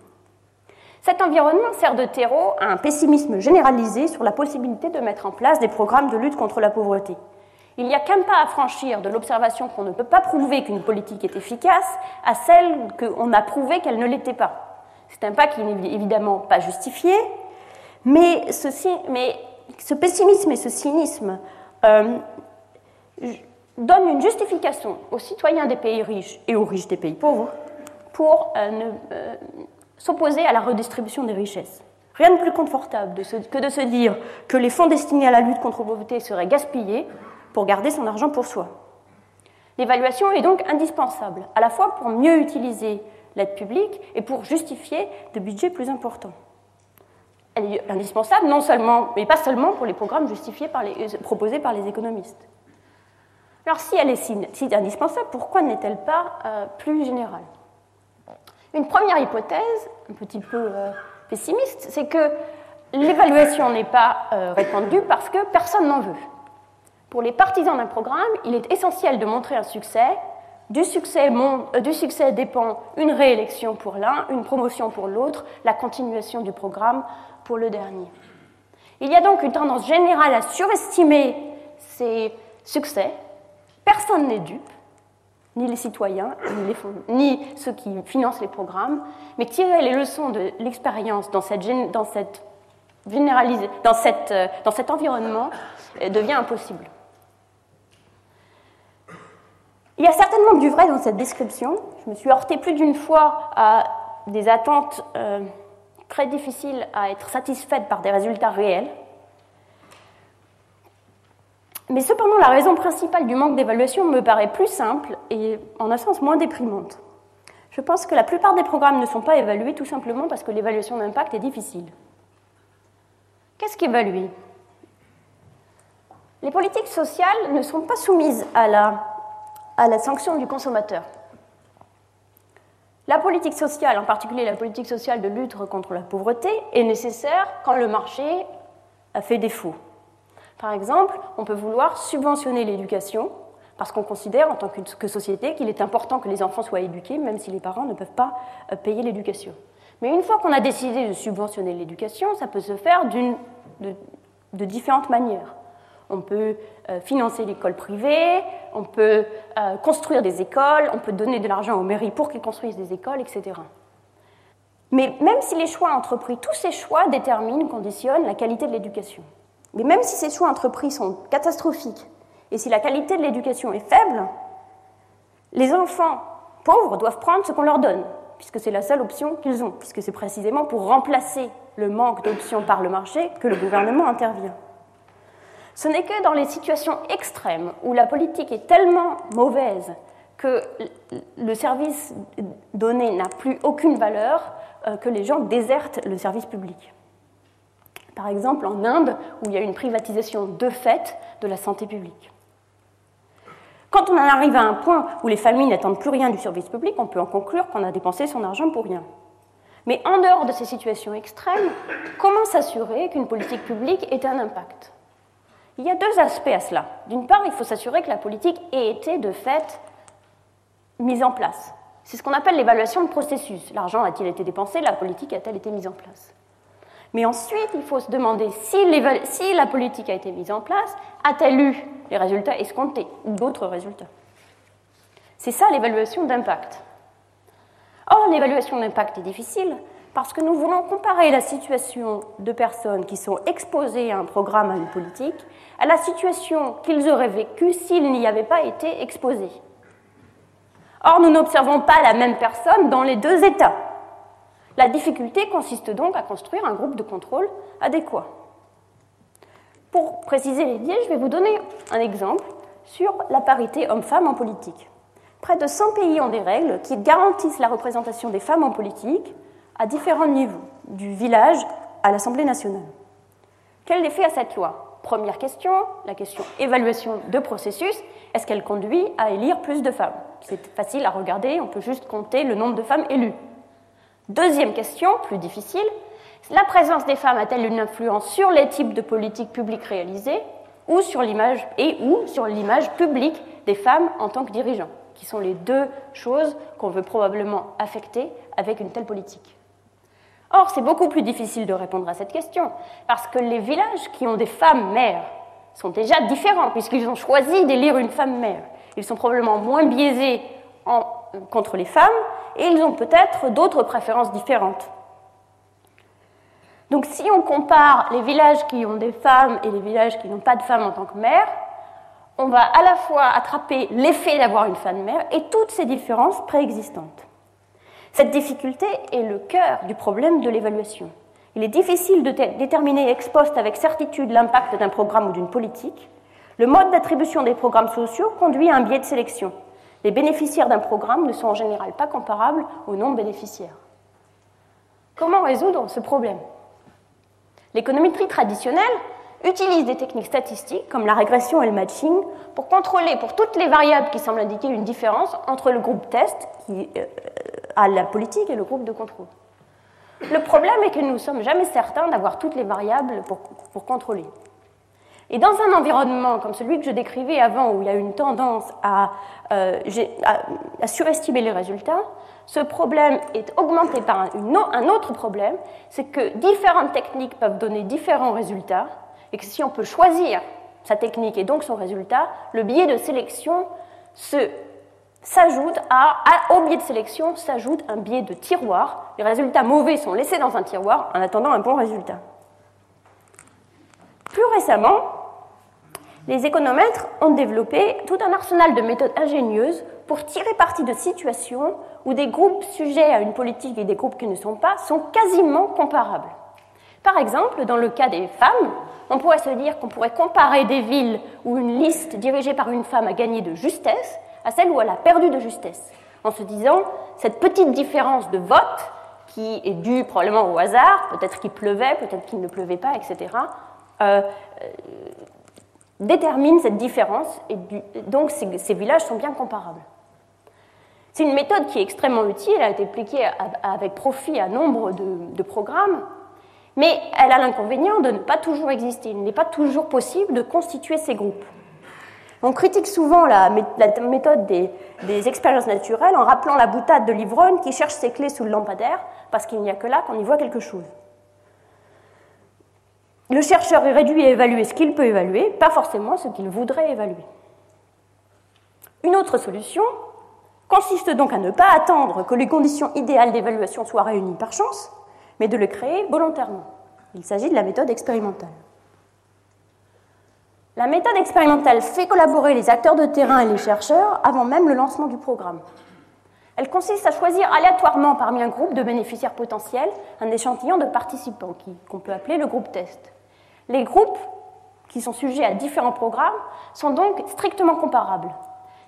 Cet environnement sert de terreau à un pessimisme généralisé sur la possibilité de mettre en place des programmes de lutte contre la pauvreté. Il n'y a qu'un pas à franchir de l'observation qu'on ne peut pas prouver qu'une politique est efficace à celle qu'on a prouvé qu'elle ne l'était pas. C'est un pas qui n'est évidemment pas justifié, mais, mais ce pessimisme et ce cynisme donne une justification aux citoyens des pays riches et aux riches des pays pauvres pour euh, euh, s'opposer à la redistribution des richesses. Rien de plus confortable que de se dire que les fonds destinés à la lutte contre la pauvreté seraient gaspillés pour garder son argent pour soi. L'évaluation est donc indispensable, à la fois pour mieux utiliser l'aide publique et pour justifier des budgets plus importants. Elle est indispensable non seulement, mais pas seulement pour les programmes justifiés par les, proposés par les économistes. Alors si elle est si, indispensable, pourquoi n'est-elle pas euh, plus générale? Une première hypothèse, un petit peu euh, pessimiste, c'est que l'évaluation n'est pas euh, répandue parce que personne n'en veut. Pour les partisans d'un programme, il est essentiel de montrer un succès, du succès dépend une réélection pour l'un, une promotion pour l'autre, la continuation du programme le dernier. Il y a donc une tendance générale à surestimer ces succès Personne n'est dupe, ni les citoyens, ni, ceux qui financent les programmes, mais tirer les leçons de l'expérience dans, cette, euh, dans cet environnement euh, devient impossible. Il y a certainement du vrai dans cette description. Je me suis heurtée plus d'une fois à des attentes euh, très difficiles à être satisfaites par des résultats réels. Mais cependant, la raison principale du manque d'évaluation me paraît plus simple et en un sens moins déprimante. Je pense que la plupart des programmes ne sont pas évalués tout simplement parce que l'évaluation d'impact est difficile. Qu'est-ce qu'évaluer? Les politiques sociales ne sont pas soumises à la, à la sanction du consommateur. La politique sociale, en particulier la politique sociale de lutte contre la pauvreté, est nécessaire quand le marché a fait défaut. Par exemple, on peut vouloir subventionner l'éducation parce qu'on considère en tant que société qu'il est important que les enfants soient éduqués, même si les parents ne peuvent pas euh, payer l'éducation. Mais une fois qu'on a décidé de subventionner l'éducation, ça peut se faire de, de, différentes manières. On peut euh, financer l'école privée, on peut euh, construire des écoles, on peut donner de l'argent aux mairies pour qu'ils construisent des écoles, etc. Mais même si les choix entrepris, tous ces choix déterminent, conditionnent la qualité de l'éducation. Mais même si ces choix entrepris sont catastrophiques et si la qualité de l'éducation est faible, les enfants pauvres doivent prendre ce qu'on leur donne, puisque c'est la seule option qu'ils ont, puisque c'est précisément pour remplacer le manque d'options par le marché que le gouvernement intervient. Ce n'est que dans les situations extrêmes où la politique est tellement mauvaise que le service donné n'a plus aucune valeur euh, que les gens désertent le service public. Par exemple, en Inde, où il y a une privatisation de fait de la santé publique. Quand on en arrive à un point où les familles n'attendent plus rien du service public, on peut en conclure qu'on a dépensé son argent pour rien. Mais en dehors de ces situations extrêmes, comment s'assurer qu'une politique publique ait un impact? Il y a deux aspects à cela. D'une part, il faut s'assurer que la politique ait été de fait mise en place. C'est ce qu'on appelle l'évaluation de processus. L'argent a-t-il été dépensé? La politique a-t-elle été mise en place? Mais ensuite, il faut se demander si, si la politique a été mise en place, a-t-elle eu les résultats escomptés ou d'autres résultats? C'est ça l'évaluation d'impact. Or, l'évaluation d'impact est difficile parce que nous voulons comparer la situation de personnes qui sont exposées à un programme, à une politique, à la situation qu'ils auraient vécue s'ils n'y avaient pas été exposés. Or, nous n'observons pas la même personne dans les deux états. La difficulté consiste donc à construire un groupe de contrôle adéquat. Pour préciser les biais, je vais vous donner un exemple sur la parité homme-femme en politique. Près de 100 pays ont des règles qui garantissent la représentation des femmes en politique à différents niveaux, du village à l'Assemblée nationale. Quel effet a cette loi? Première question, la question évaluation de processus. Est-ce qu'elle conduit à élire plus de femmes? C'est facile à regarder, on peut juste compter le nombre de femmes élues. Deuxième question, plus difficile, la présence des femmes a-t-elle une influence sur les types de politiques publiques réalisées ou sur l'image et ou sur l'image publique des femmes en tant que dirigeants, qui sont les deux choses qu'on veut probablement affecter avec une telle politique? Or, c'est beaucoup plus difficile de répondre à cette question, parce que les villages qui ont des femmes mères sont déjà différents, puisqu'ils ont choisi d'élire une femme mère. Ils sont probablement moins biaisés contre les femmes, et ils ont peut-être d'autres préférences différentes. Donc si on compare les villages qui ont des femmes et les villages qui n'ont pas de femmes en tant que mère, on va à la fois attraper l'effet d'avoir une femme mère et toutes ces différences préexistantes. Cette difficulté est le cœur du problème de l'évaluation. Il est difficile de déterminer ex post avec certitude l'impact d'un programme ou d'une politique. Le mode d'attribution des programmes sociaux conduit à un biais de sélection. Les bénéficiaires d'un programme ne sont en général pas comparables aux non-bénéficiaires. Comment résoudre ce problème? L'économétrie traditionnelle utilise des techniques statistiques comme la régression et le matching pour contrôler pour toutes les variables qui semblent indiquer une différence entre le groupe test, qui euh, à la politique et le groupe de contrôle. Le problème est que nous ne sommes jamais certains d'avoir toutes les variables pour, contrôler. Et dans un environnement comme celui que je décrivais avant, où il y a une tendance à, euh, surestimer les résultats, ce problème est augmenté par un autre problème, c'est que différentes techniques peuvent donner différents résultats, et que si on peut choisir sa technique et donc son résultat, le biais de sélection se s'ajoute à, au biais de sélection s'ajoute un biais de tiroir. Les résultats mauvais sont laissés dans un tiroir en attendant un bon résultat. Plus récemment, les économètres ont développé tout un arsenal de méthodes ingénieuses pour tirer parti de situations où des groupes sujets à une politique et des groupes qui ne sont pas sont quasiment comparables. Par exemple, dans le cas des femmes, on pourrait se dire qu'on pourrait comparer des villes où une liste dirigée par une femme a gagné de justesse à celle où elle a perdu de justesse, en se disant cette petite différence de vote qui est due probablement au hasard, peut-être qu'il pleuvait, peut-être qu'il ne pleuvait pas, etc., euh, euh, détermine cette différence et donc ces, villages sont bien comparables. C'est une méthode qui est extrêmement utile, elle a été appliquée avec profit à nombre de programmes, mais elle a l'inconvénient de ne pas toujours exister. Il n'est pas toujours possible de constituer ces groupes. On critique souvent la, méthode des, expériences naturelles en rappelant la boutade de l'ivrogne qui cherche ses clés sous le lampadaire, parce qu'il n'y a que là qu'on y voit quelque chose. Le chercheur est réduit à évaluer ce qu'il peut évaluer, pas forcément ce qu'il voudrait évaluer. Une autre solution consiste donc à ne pas attendre que les conditions idéales d'évaluation soient réunies par chance, mais de le créer volontairement. Il s'agit de la méthode expérimentale. La méthode expérimentale fait collaborer les acteurs de terrain et les chercheurs avant même le lancement du programme. Elle consiste à choisir aléatoirement parmi un groupe de bénéficiaires potentiels un échantillon de participants qu'on peut appeler le groupe test. Les groupes qui sont sujets à différents programmes sont donc strictement comparables,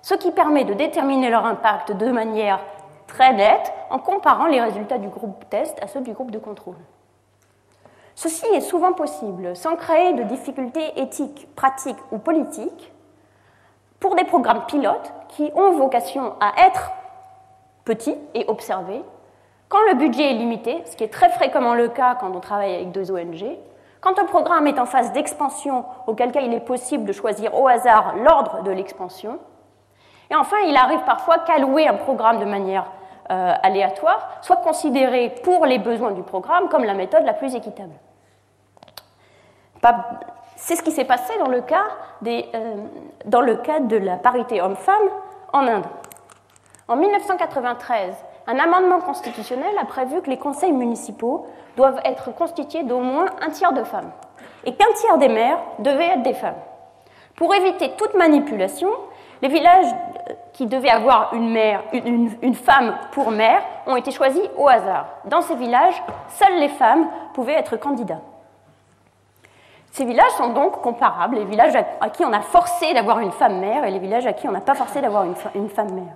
ce qui permet de déterminer leur impact de manière très nette en comparant les résultats du groupe test à ceux du groupe de contrôle. Ceci est souvent possible sans créer de difficultés éthiques, pratiques ou politiques pour des programmes pilotes qui ont vocation à être petits et observés quand le budget est limité, ce qui est très fréquemment le cas quand on travaille avec deux ONG, Quand un programme est en phase d'expansion, auquel cas il est possible de choisir au hasard l'ordre de l'expansion. Et enfin, il arrive parfois qu'allouer un programme de manière euh, aléatoire soit considéré pour les besoins du programme comme la méthode la plus équitable. C'est ce qui s'est passé dans le, cas des, euh, dans le cas de la parité homme-femme en Inde. En 1993, un amendement constitutionnel a prévu que les conseils municipaux doivent être constitués d'au moins un tiers de femmes et qu'un tiers des maires devaient être des femmes. Pour éviter toute manipulation, les villages qui devaient avoir une, mère, une, femme pour maire ont été choisis au hasard. Dans ces villages, seules les femmes pouvaient être candidats. Ces villages sont donc comparables, les villages à qui on a forcé d'avoir une femme mère et les villages à qui on n'a pas forcé d'avoir une, femme mère.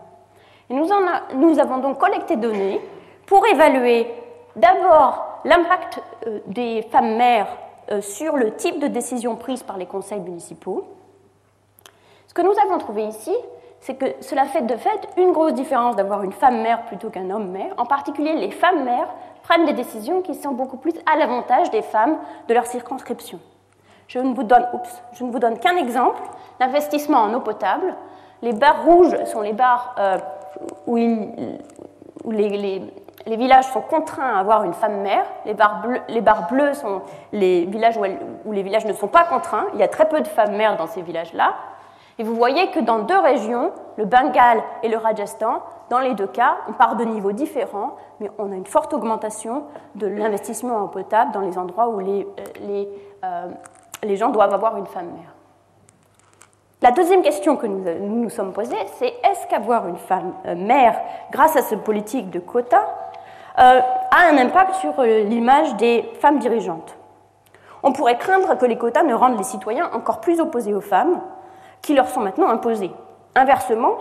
Nous, nous, avons donc collecté données pour évaluer d'abord l'impact euh, des femmes mères euh, sur le type de décision prise par les conseils municipaux. Ce que nous avons trouvé ici, c'est que cela fait de fait une grosse différence d'avoir une femme mère plutôt qu'un homme mère. En particulier, les femmes mères prennent des décisions qui sont beaucoup plus à l'avantage des femmes de leur circonscription. Je ne vous donne, donne qu'un exemple d'investissement en eau potable. Les barres rouges sont les barres euh, où, les, villages sont contraints à avoir une femme mère. Les barres, les barres bleues sont les villages où, les villages ne sont pas contraints. Il y a très peu de femmes mères dans ces villages-là. Et vous voyez que dans deux régions, le Bengale et le Rajasthan, dans les deux cas, on part de niveaux différents, mais on a une forte augmentation de l'investissement en potable dans les endroits où les, euh, euh, les gens doivent avoir une femme mère. La deuxième question que nous nous, sommes posée, c'est est-ce qu'avoir une femme euh, mère, grâce à ce politique de quota, euh, a un impact sur euh, l'image des femmes dirigeantes? On pourrait craindre que les quotas ne rendent les citoyens encore plus opposés aux femmes, qui leur sont maintenant imposées. Inversement,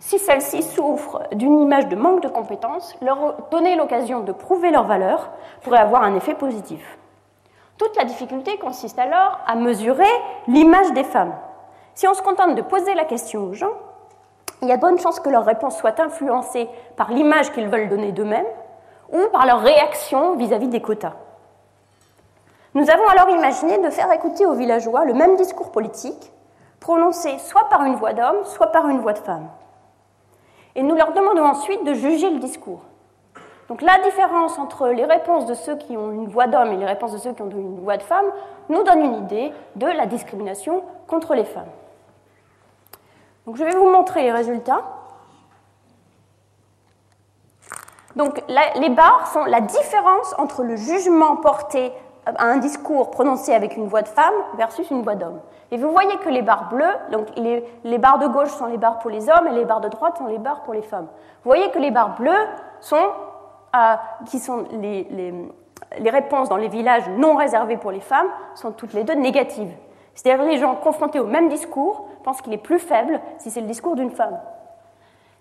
si celles-ci souffrent d'une image de manque de compétences, leur donner l'occasion de prouver leur valeur pourrait avoir un effet positif. Toute la difficulté consiste alors à mesurer l'image des femmes. Si on se contente de poser la question aux gens, il y a de bonnes chances que leur réponse soit influencée par l'image qu'ils veulent donner d'eux-mêmes ou par leur réaction vis-à-vis des quotas. Nous avons alors imaginé de faire écouter aux villageois le même discours politique, prononcé soit par une voix d'homme, soit par une voix de femme. Et nous leur demandons ensuite de juger le discours. Donc la différence entre les réponses de ceux qui ont une voix d'homme et les réponses de ceux qui ont une voix de femme nous donne une idée de la discrimination contre les femmes. Donc je vais vous montrer les résultats. Donc les barres sont la différence entre le jugement porté à un discours prononcé avec une voix de femme versus une voix d'homme. Et vous voyez que les barres bleues, donc les, les, barres de gauche sont les barres pour les hommes et les barres de droite sont les barres pour les femmes. Vous voyez que les barres bleues sont qui sont les, les, réponses dans les villages non réservés pour les femmes, sont toutes les deux négatives. C'est-à-dire les gens confrontés au même discours pensent qu'il est plus faible si c'est le discours d'une femme.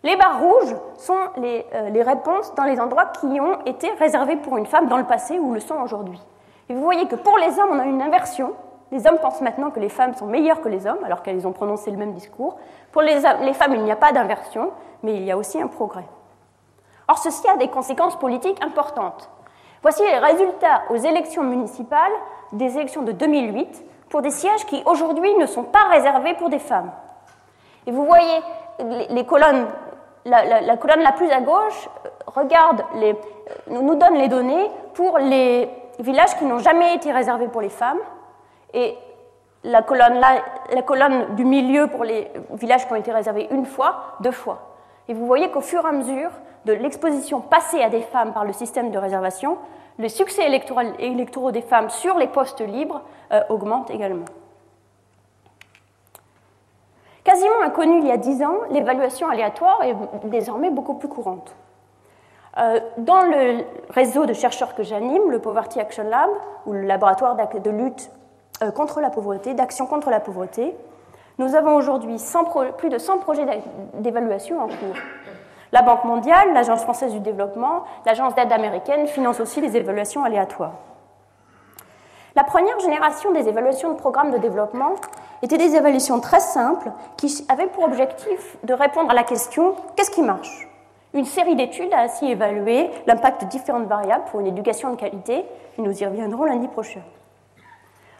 Les barres rouges sont les, euh, les, réponses dans les endroits qui ont été réservés pour une femme dans le passé ou le sont aujourd'hui. Et vous voyez que pour les hommes, on a une inversion. Les hommes pensent maintenant que les femmes sont meilleures que les hommes, alors qu'elles ont prononcé le même discours. Pour les, femmes, il n'y a pas d'inversion, mais il y a aussi un progrès. Or, ceci a des conséquences politiques importantes. Voici les résultats aux élections municipales des élections de 2008 pour des sièges qui aujourd'hui ne sont pas réservés pour des femmes. Et vous voyez les, colonnes, la, colonne la plus à gauche euh, regarde les, euh, nous donne les données pour les villages qui n'ont jamais été réservés pour les femmes et la colonne, du milieu pour les villages qui ont été réservés une fois, deux fois. Et vous voyez qu'au fur et à mesure, de l'exposition passée à des femmes par le système de réservation, le succès électoraux des femmes sur les postes libres euh, augmente également. Quasiment inconnue il y a dix ans, l'évaluation aléatoire est désormais beaucoup plus courante. Euh, dans le réseau de chercheurs que j'anime, le Poverty Action Lab, ou le laboratoire de lutte euh, contre la pauvreté, d'action contre la pauvreté, nous avons aujourd'hui plus de 100 projets d'évaluation en cours. La Banque mondiale, l'Agence française du développement, l'Agence d'aide américaine financent aussi les évaluations aléatoires. La première génération des évaluations de programmes de développement étaient des évaluations très simples qui avaient pour objectif de répondre à la question qu'est-ce qui marche? Une série d'études a ainsi évalué l'impact de différentes variables pour une éducation de qualité, et nous y reviendrons lundi prochain.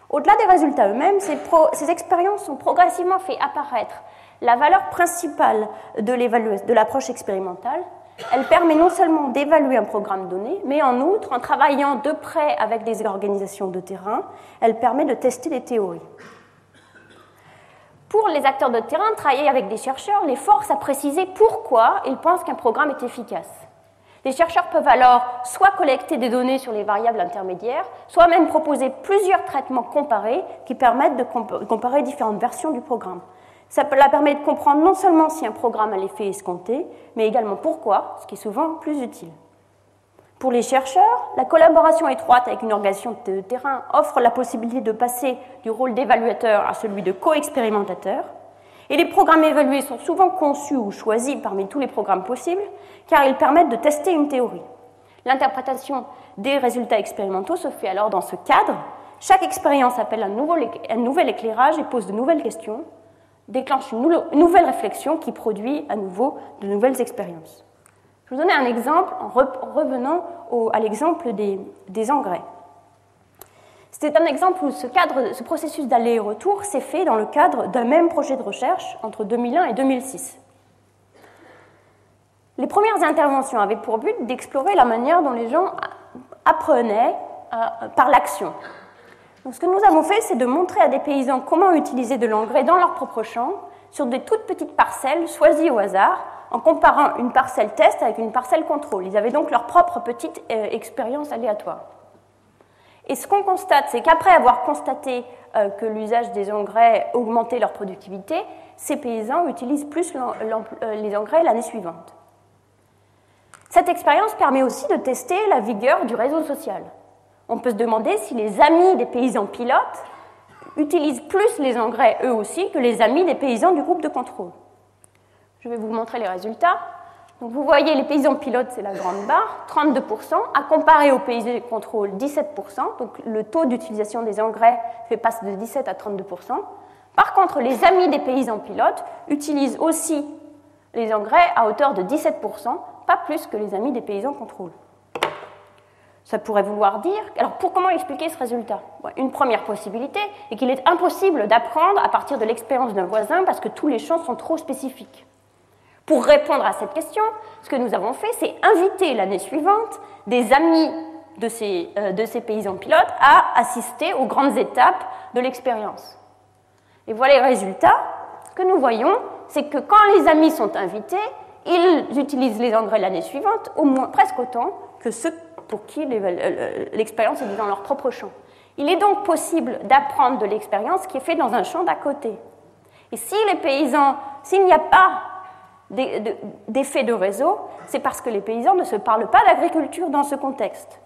Au-delà des résultats eux-mêmes, ces, expériences ont progressivement fait apparaître la valeur principale de l'approche expérimentale. Elle permet non seulement d'évaluer un programme donné, mais en outre, en travaillant de près avec des organisations de terrain, elle permet de tester des théories. Pour les acteurs de terrain, travailler avec des chercheurs les force à préciser pourquoi ils pensent qu'un programme est efficace. Les chercheurs peuvent alors soit collecter des données sur les variables intermédiaires, soit même proposer plusieurs traitements comparés qui permettent de comparer différentes versions du programme. Ça permet de comprendre non seulement si un programme a l'effet escompté, mais également pourquoi, ce qui est souvent plus utile. Pour les chercheurs, la collaboration étroite avec une organisation de terrain offre la possibilité de passer du rôle d'évaluateur à celui de co-expérimentateur, et les programmes évalués sont souvent conçus ou choisis parmi tous les programmes possibles, car ils permettent de tester une théorie. L'interprétation des résultats expérimentaux se fait alors dans ce cadre. Chaque expérience appelle un, nouvel éclairage et pose de nouvelles questions, déclenche une, nouvelle réflexion qui produit à nouveau de nouvelles expériences. Je vous donner un exemple en, revenant à l'exemple des engrais. C'est un exemple où ce, processus d'aller et retour s'est fait dans le cadre d'un même projet de recherche entre 2001 et 2006. Les premières interventions avaient pour but d'explorer la manière dont les gens apprenaient euh, par l'action. ce que nous avons fait, c'est de montrer à des paysans comment utiliser de l'engrais dans leur propre champ, sur des toutes petites parcelles choisies au hasard, en comparant une parcelle test avec une parcelle contrôle. Ils avaient donc leur propre petite euh, expérience aléatoire. Et ce qu'on constate, c'est qu'après avoir constaté euh, que l'usage des engrais augmentait leur productivité, ces paysans utilisent plus euh, les engrais l'année suivante. Cette expérience permet aussi de tester la vigueur du réseau social. On peut se demander si les amis des paysans pilotes utilisent plus les engrais eux aussi que les amis des paysans du groupe de contrôle. Je vais vous montrer les résultats vous voyez les paysans pilotes, c'est la grande barre, 32%, à comparer aux paysans de contrôle, 17%. Donc le taux d'utilisation des engrais fait passe de 17 à 32%. Par contre, les amis des paysans pilotes utilisent aussi les engrais à hauteur de 17%, pas plus que les amis des paysans contrôle. Ça pourrait vouloir dire. Alors, pour comment expliquer ce résultat? Une première possibilité est qu'il est impossible d'apprendre à partir de l'expérience d'un voisin parce que tous les champs sont trop spécifiques. Pour répondre à cette question, ce que nous avons fait, c'est inviter l'année suivante des amis de ces, euh, de ces paysans pilotes à assister aux grandes étapes de l'expérience. Et voilà les résultats. Ce que nous voyons, c'est que quand les amis sont invités, ils utilisent les engrais l'année suivante, au moins presque autant que ceux pour qui euh, l'expérience est dans leur propre champ. Il est donc possible d'apprendre de l'expérience qui est faite dans un champ d'à côté. Et si les paysans, s'il n'y a pas d'effet de réseau, c'est parce que les paysans ne se parlent pas d'agriculture dans ce contexte.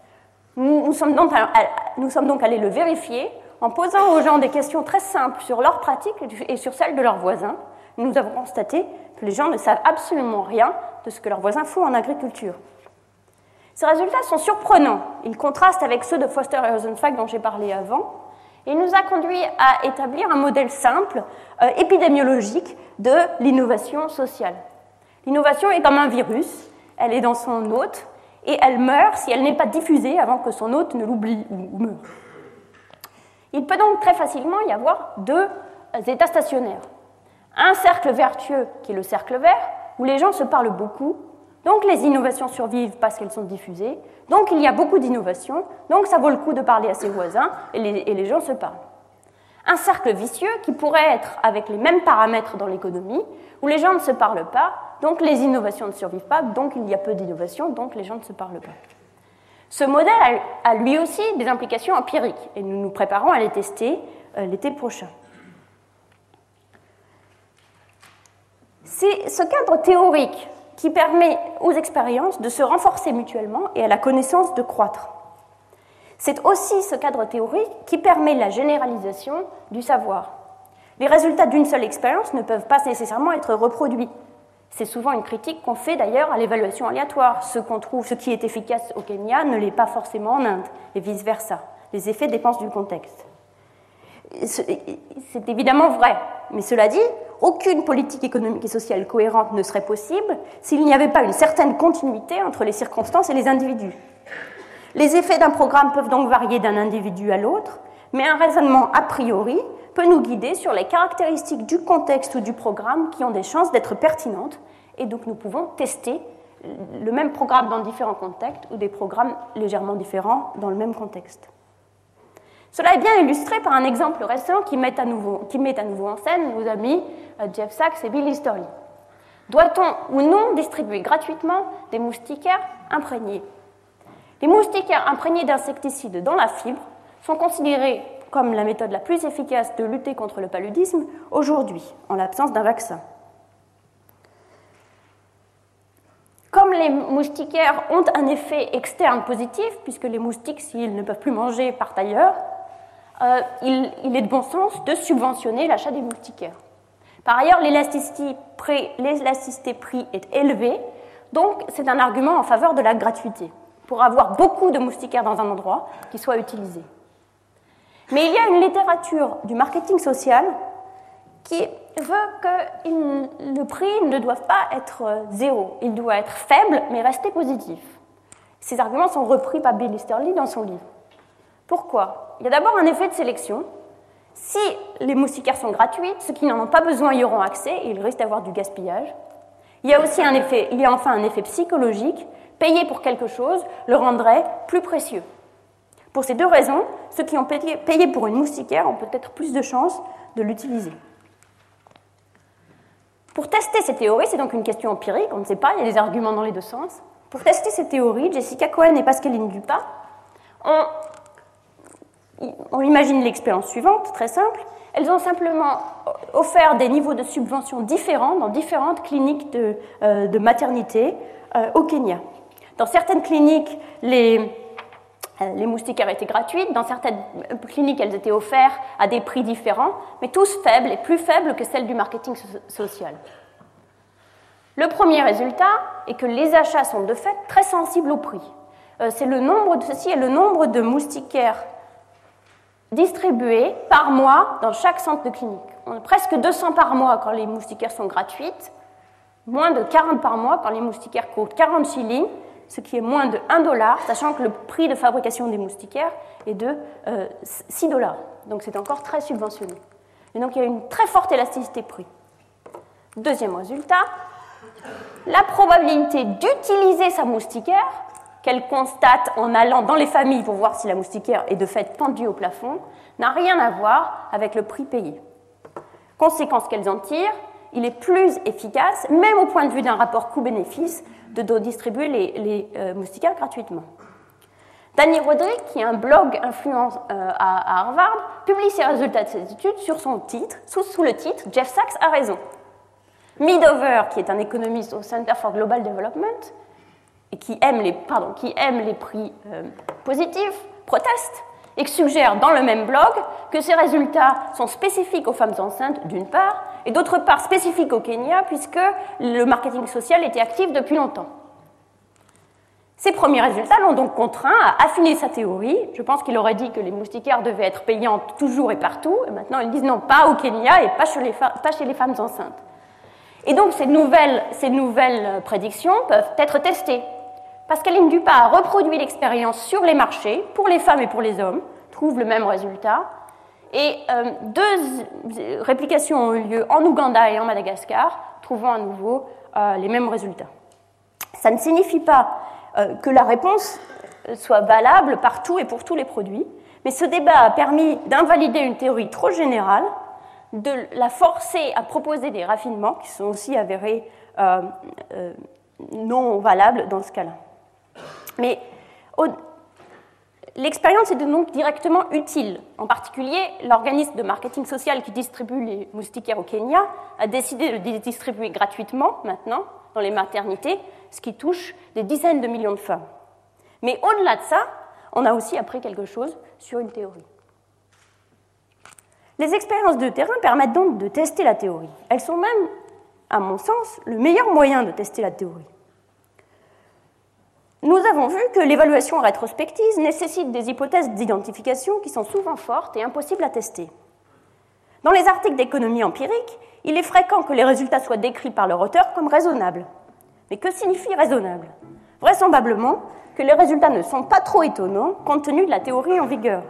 Nous, sommes donc, nous sommes donc allés le vérifier en posant aux gens des questions très simples sur leurs pratiques et sur celles de leurs voisins. Nous avons constaté que les gens ne savent absolument rien de ce que leurs voisins font en agriculture. Ces résultats sont surprenants. Ils contrastent avec ceux de Foster et Rosenfeld dont j'ai parlé avant. Et nous a conduit à établir un modèle simple, euh, épidémiologique, de l'innovation sociale. L'innovation est comme un virus, elle est dans son hôte et elle meurt si elle n'est pas diffusée avant que son hôte ne l'oublie ou meure. Il peut donc très facilement y avoir deux états stationnaires. Un cercle vertueux qui est le cercle vert, où les gens se parlent beaucoup, donc les innovations survivent parce qu'elles sont diffusées, donc il y a beaucoup d'innovations, donc ça vaut le coup de parler à ses voisins et les, gens se parlent. Un cercle vicieux qui pourrait être avec les mêmes paramètres dans l'économie, où les gens ne se parlent pas, donc les innovations ne survivent pas, donc il y a peu d'innovations, donc les gens ne se parlent pas. Ce modèle a, lui aussi des implications empiriques et nous nous préparons à les tester euh, l'été prochain. C'est ce cadre théorique qui permet aux expériences de se renforcer mutuellement et à la connaissance de croître. C'est aussi ce cadre théorique qui permet la généralisation du savoir. Les résultats d'une seule expérience ne peuvent pas nécessairement être reproduits. C'est souvent une critique qu'on fait d'ailleurs à l'évaluation aléatoire. Ce qu'on trouve, ce qui est efficace au Kenya ne l'est pas forcément en Inde, et vice-versa. Les effets dépendent du contexte. C'est évidemment vrai, mais cela dit, aucune politique économique et sociale cohérente ne serait possible s'il n'y avait pas une certaine continuité entre les circonstances et les individus. Les effets d'un programme peuvent donc varier d'un individu à l'autre, Mais un raisonnement a priori peut nous guider sur les caractéristiques du contexte ou du programme qui ont des chances d'être pertinentes, et donc nous pouvons tester le même programme dans différents contextes ou des programmes légèrement différents dans le même contexte. Cela est bien illustré par un exemple récent qui met à nouveau, en scène nos amis euh, Jeff Sachs et Bill Easterly. Doit-on ou non distribuer gratuitement des moustiquaires imprégnés? Les moustiquaires imprégnés d'insecticides dans la fibre sont considérés comme la méthode la plus efficace de lutter contre le paludisme aujourd'hui, en l'absence d'un vaccin. Comme les moustiquaires ont un effet externe positif, puisque les moustiques, s'ils ne peuvent plus manger, partent ailleurs, euh, il, est de bon sens de subventionner l'achat des moustiquaires. Par ailleurs, l'élasticité prix est élevée, donc c'est un argument en faveur de la gratuité, pour avoir beaucoup de moustiquaires dans un endroit qui soit utilisé. Mais il y a une littérature du marketing social qui veut que le prix ne doit pas être zéro, il doit être faible mais rester positif. Ces arguments sont repris par Bill Easterly dans son livre. Pourquoi? Il y a d'abord un effet de sélection. Si les moustiquaires sont gratuites, ceux qui n'en ont pas besoin y auront accès et il risque d'avoir du gaspillage. Il y a aussi un effet, il y a enfin un effet psychologique. Payer pour quelque chose le rendrait plus précieux. Pour ces deux raisons, ceux qui ont payé, pour une moustiquaire ont peut-être plus de chances de l'utiliser. Pour tester ces théories, c'est donc une question empirique, on ne sait pas, il y a des arguments dans les deux sens. Pour tester ces théories, Jessica Cohen et Pascaline Dupas ont on imagine l'expérience suivante, très simple. Elles ont simplement offert des niveaux de subvention différents dans différentes cliniques de, euh, maternité euh, au Kenya. Dans certaines cliniques, les, euh, moustiquaires étaient gratuites, dans certaines cliniques, elles étaient offertes à des prix différents, mais tous faibles et plus faibles que celles du marketing social. Le premier résultat est que les achats sont de fait très sensibles au prix. C'est le nombre de ceci est le nombre de moustiquaires distribués par mois dans chaque centre de clinique. On a presque 200 par mois quand les moustiquaires sont gratuites, moins de 40 par mois quand les moustiquaires coûtent 40 shillings, ce qui est moins de 1 dollar, sachant que le prix de fabrication des moustiquaires est de 6 euh, dollars. Donc c'est encore très subventionné. Et donc il y a une très forte élasticité prix. Deuxième résultat, la probabilité d'utiliser sa moustiquaire qu'elle constate en allant dans les familles pour voir si la moustiquaire est de fait pendue au plafond, n'a rien à voir avec le prix payé. Conséquence qu'elles en tirent, il est plus efficace, même au point de vue d'un rapport coût-bénéfice, de distribuer les, euh, moustiquaires gratuitement. Danny Roderick, qui a un blog influence euh, à, Harvard, publie ses résultats de ses études sur son titre, sous, sous le titre Jeff Sachs a raison. Midover, qui est un économiste au Center for Global Development, et qui aiment les, pardon, qui les prix euh, positifs protestent et suggèrent dans le même blog que ces résultats sont spécifiques aux femmes enceintes d'une part, et d'autre part spécifiques au Kenya puisque le marketing social était actif depuis longtemps. Ces premiers résultats l'ont donc contraint à affiner sa théorie. Je pense qu'il aurait dit que les moustiquaires devaient être payants toujours et partout, et maintenant ils disent non, pas au Kenya et pas chez les femmes enceintes. Et donc ces nouvelles, nouvelles prédictions peuvent être testées Pascaline Dupas a reproduit l'expérience sur les marchés, pour les femmes et pour les hommes, trouve le même résultat. Et euh, deux réplications ont eu lieu en Ouganda et en Madagascar, trouvant à nouveau euh, les mêmes résultats. Ça ne signifie pas euh, que la réponse soit valable partout et pour tous les produits, mais ce débat a permis d'invalider une théorie trop générale, de la forcer à proposer des raffinements qui sont aussi avérés non valables dans ce cas-là. Mais l'expérience est donc directement utile. En particulier, l'organisme de marketing social qui distribue les moustiquaires au Kenya a décidé de les distribuer gratuitement maintenant dans les maternités, ce qui touche des dizaines de millions de femmes. Mais au-delà de ça, on a aussi appris quelque chose sur une théorie. Les expériences de terrain permettent donc de tester la théorie. Elles sont même, à mon sens, le meilleur moyen de tester la théorie. Nous avons vu que l'évaluation rétrospective nécessite des hypothèses d'identification qui sont souvent fortes et impossibles à tester. Dans les articles d'économie empirique, il est fréquent que les résultats soient décrits par leur auteur comme raisonnables. Mais que signifie raisonnable? Vraisemblablement que les résultats ne sont pas trop étonnants compte tenu de la théorie en vigueur.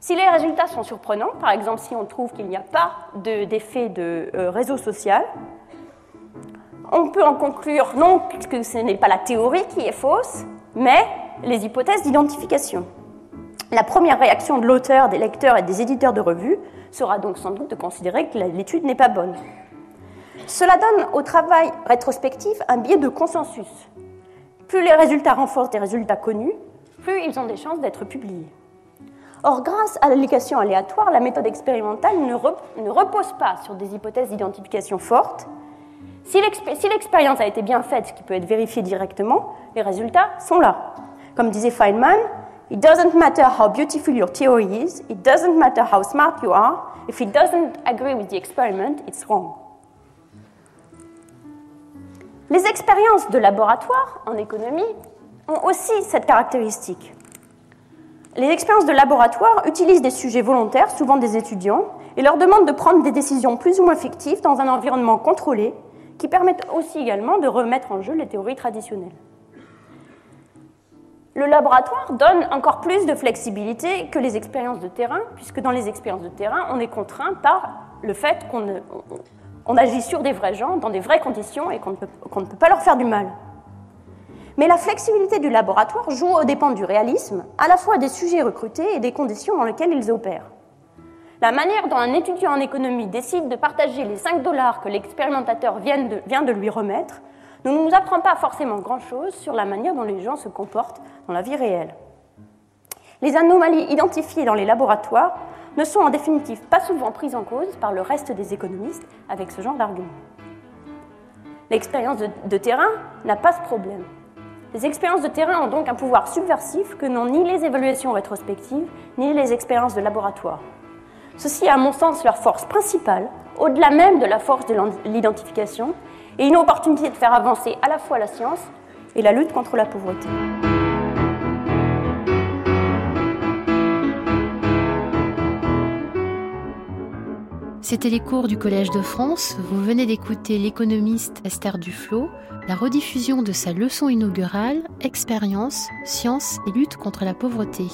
Si les résultats sont surprenants, par exemple si on trouve qu'il n'y a pas d'effet de, euh, réseau social, on peut en conclure non puisque ce n'est pas la théorie qui est fausse, mais les hypothèses d'identification. La première réaction de l'auteur, des lecteurs et des éditeurs de revues sera donc sans doute de considérer que l'étude n'est pas bonne. Cela donne au travail rétrospectif un biais de consensus. Plus les résultats renforcent des résultats connus, plus ils ont des chances d'être publiés. Or, grâce à l'allocation aléatoire, la méthode expérimentale ne, repose pas sur des hypothèses d'identification fortes. Si l'expérience a été bien faite, ce qui peut être vérifié directement, les résultats sont là. Comme disait Feynman, It doesn't matter how beautiful your theory is, it doesn't matter how smart you are, if it doesn't agree with the experiment, it's wrong. Les expériences de laboratoire en économie ont aussi cette caractéristique. Les expériences de laboratoire utilisent des sujets volontaires, souvent des étudiants, et leur demandent de prendre des décisions plus ou moins fictives dans un environnement contrôlé, qui permettent aussi également de remettre en jeu les théories traditionnelles. Le laboratoire donne encore plus de flexibilité que les expériences de terrain, puisque dans les expériences de terrain, on est contraint par le fait qu'on agit sur des vrais gens, dans des vraies conditions, et qu'on ne, peut pas leur faire du mal. Mais la flexibilité du laboratoire joue aux dépens du réalisme, à la fois des sujets recrutés et des conditions dans lesquelles ils opèrent. La manière dont un étudiant en économie décide de partager les 5 dollars que l'expérimentateur vient de, lui remettre ne nous apprend pas forcément grand-chose sur la manière dont les gens se comportent dans la vie réelle. Les anomalies identifiées dans les laboratoires ne sont en définitive pas souvent prises en cause par le reste des économistes avec ce genre d'argument. L'expérience de terrain n'a pas ce problème. Les expériences de terrain ont donc un pouvoir subversif que n'ont ni les évaluations rétrospectives, ni les expériences de laboratoire. Ceci est à mon sens leur force principale, au-delà même de la force de l'identification, et une opportunité de faire avancer à la fois la science et la lutte contre la pauvreté. C'était les cours du Collège de France. Vous venez d'écouter l'économiste Esther Duflo, la rediffusion de sa leçon inaugurale Expérience, science et lutte contre la pauvreté.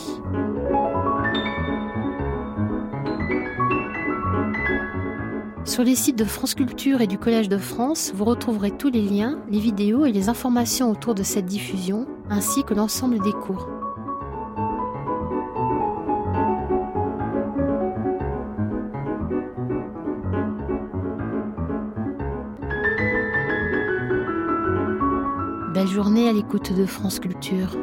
Sur les sites de France Culture et du Collège de France, vous retrouverez tous les liens, les vidéos et les informations autour de cette diffusion, ainsi que l'ensemble des cours. À l'écoute de France Culture.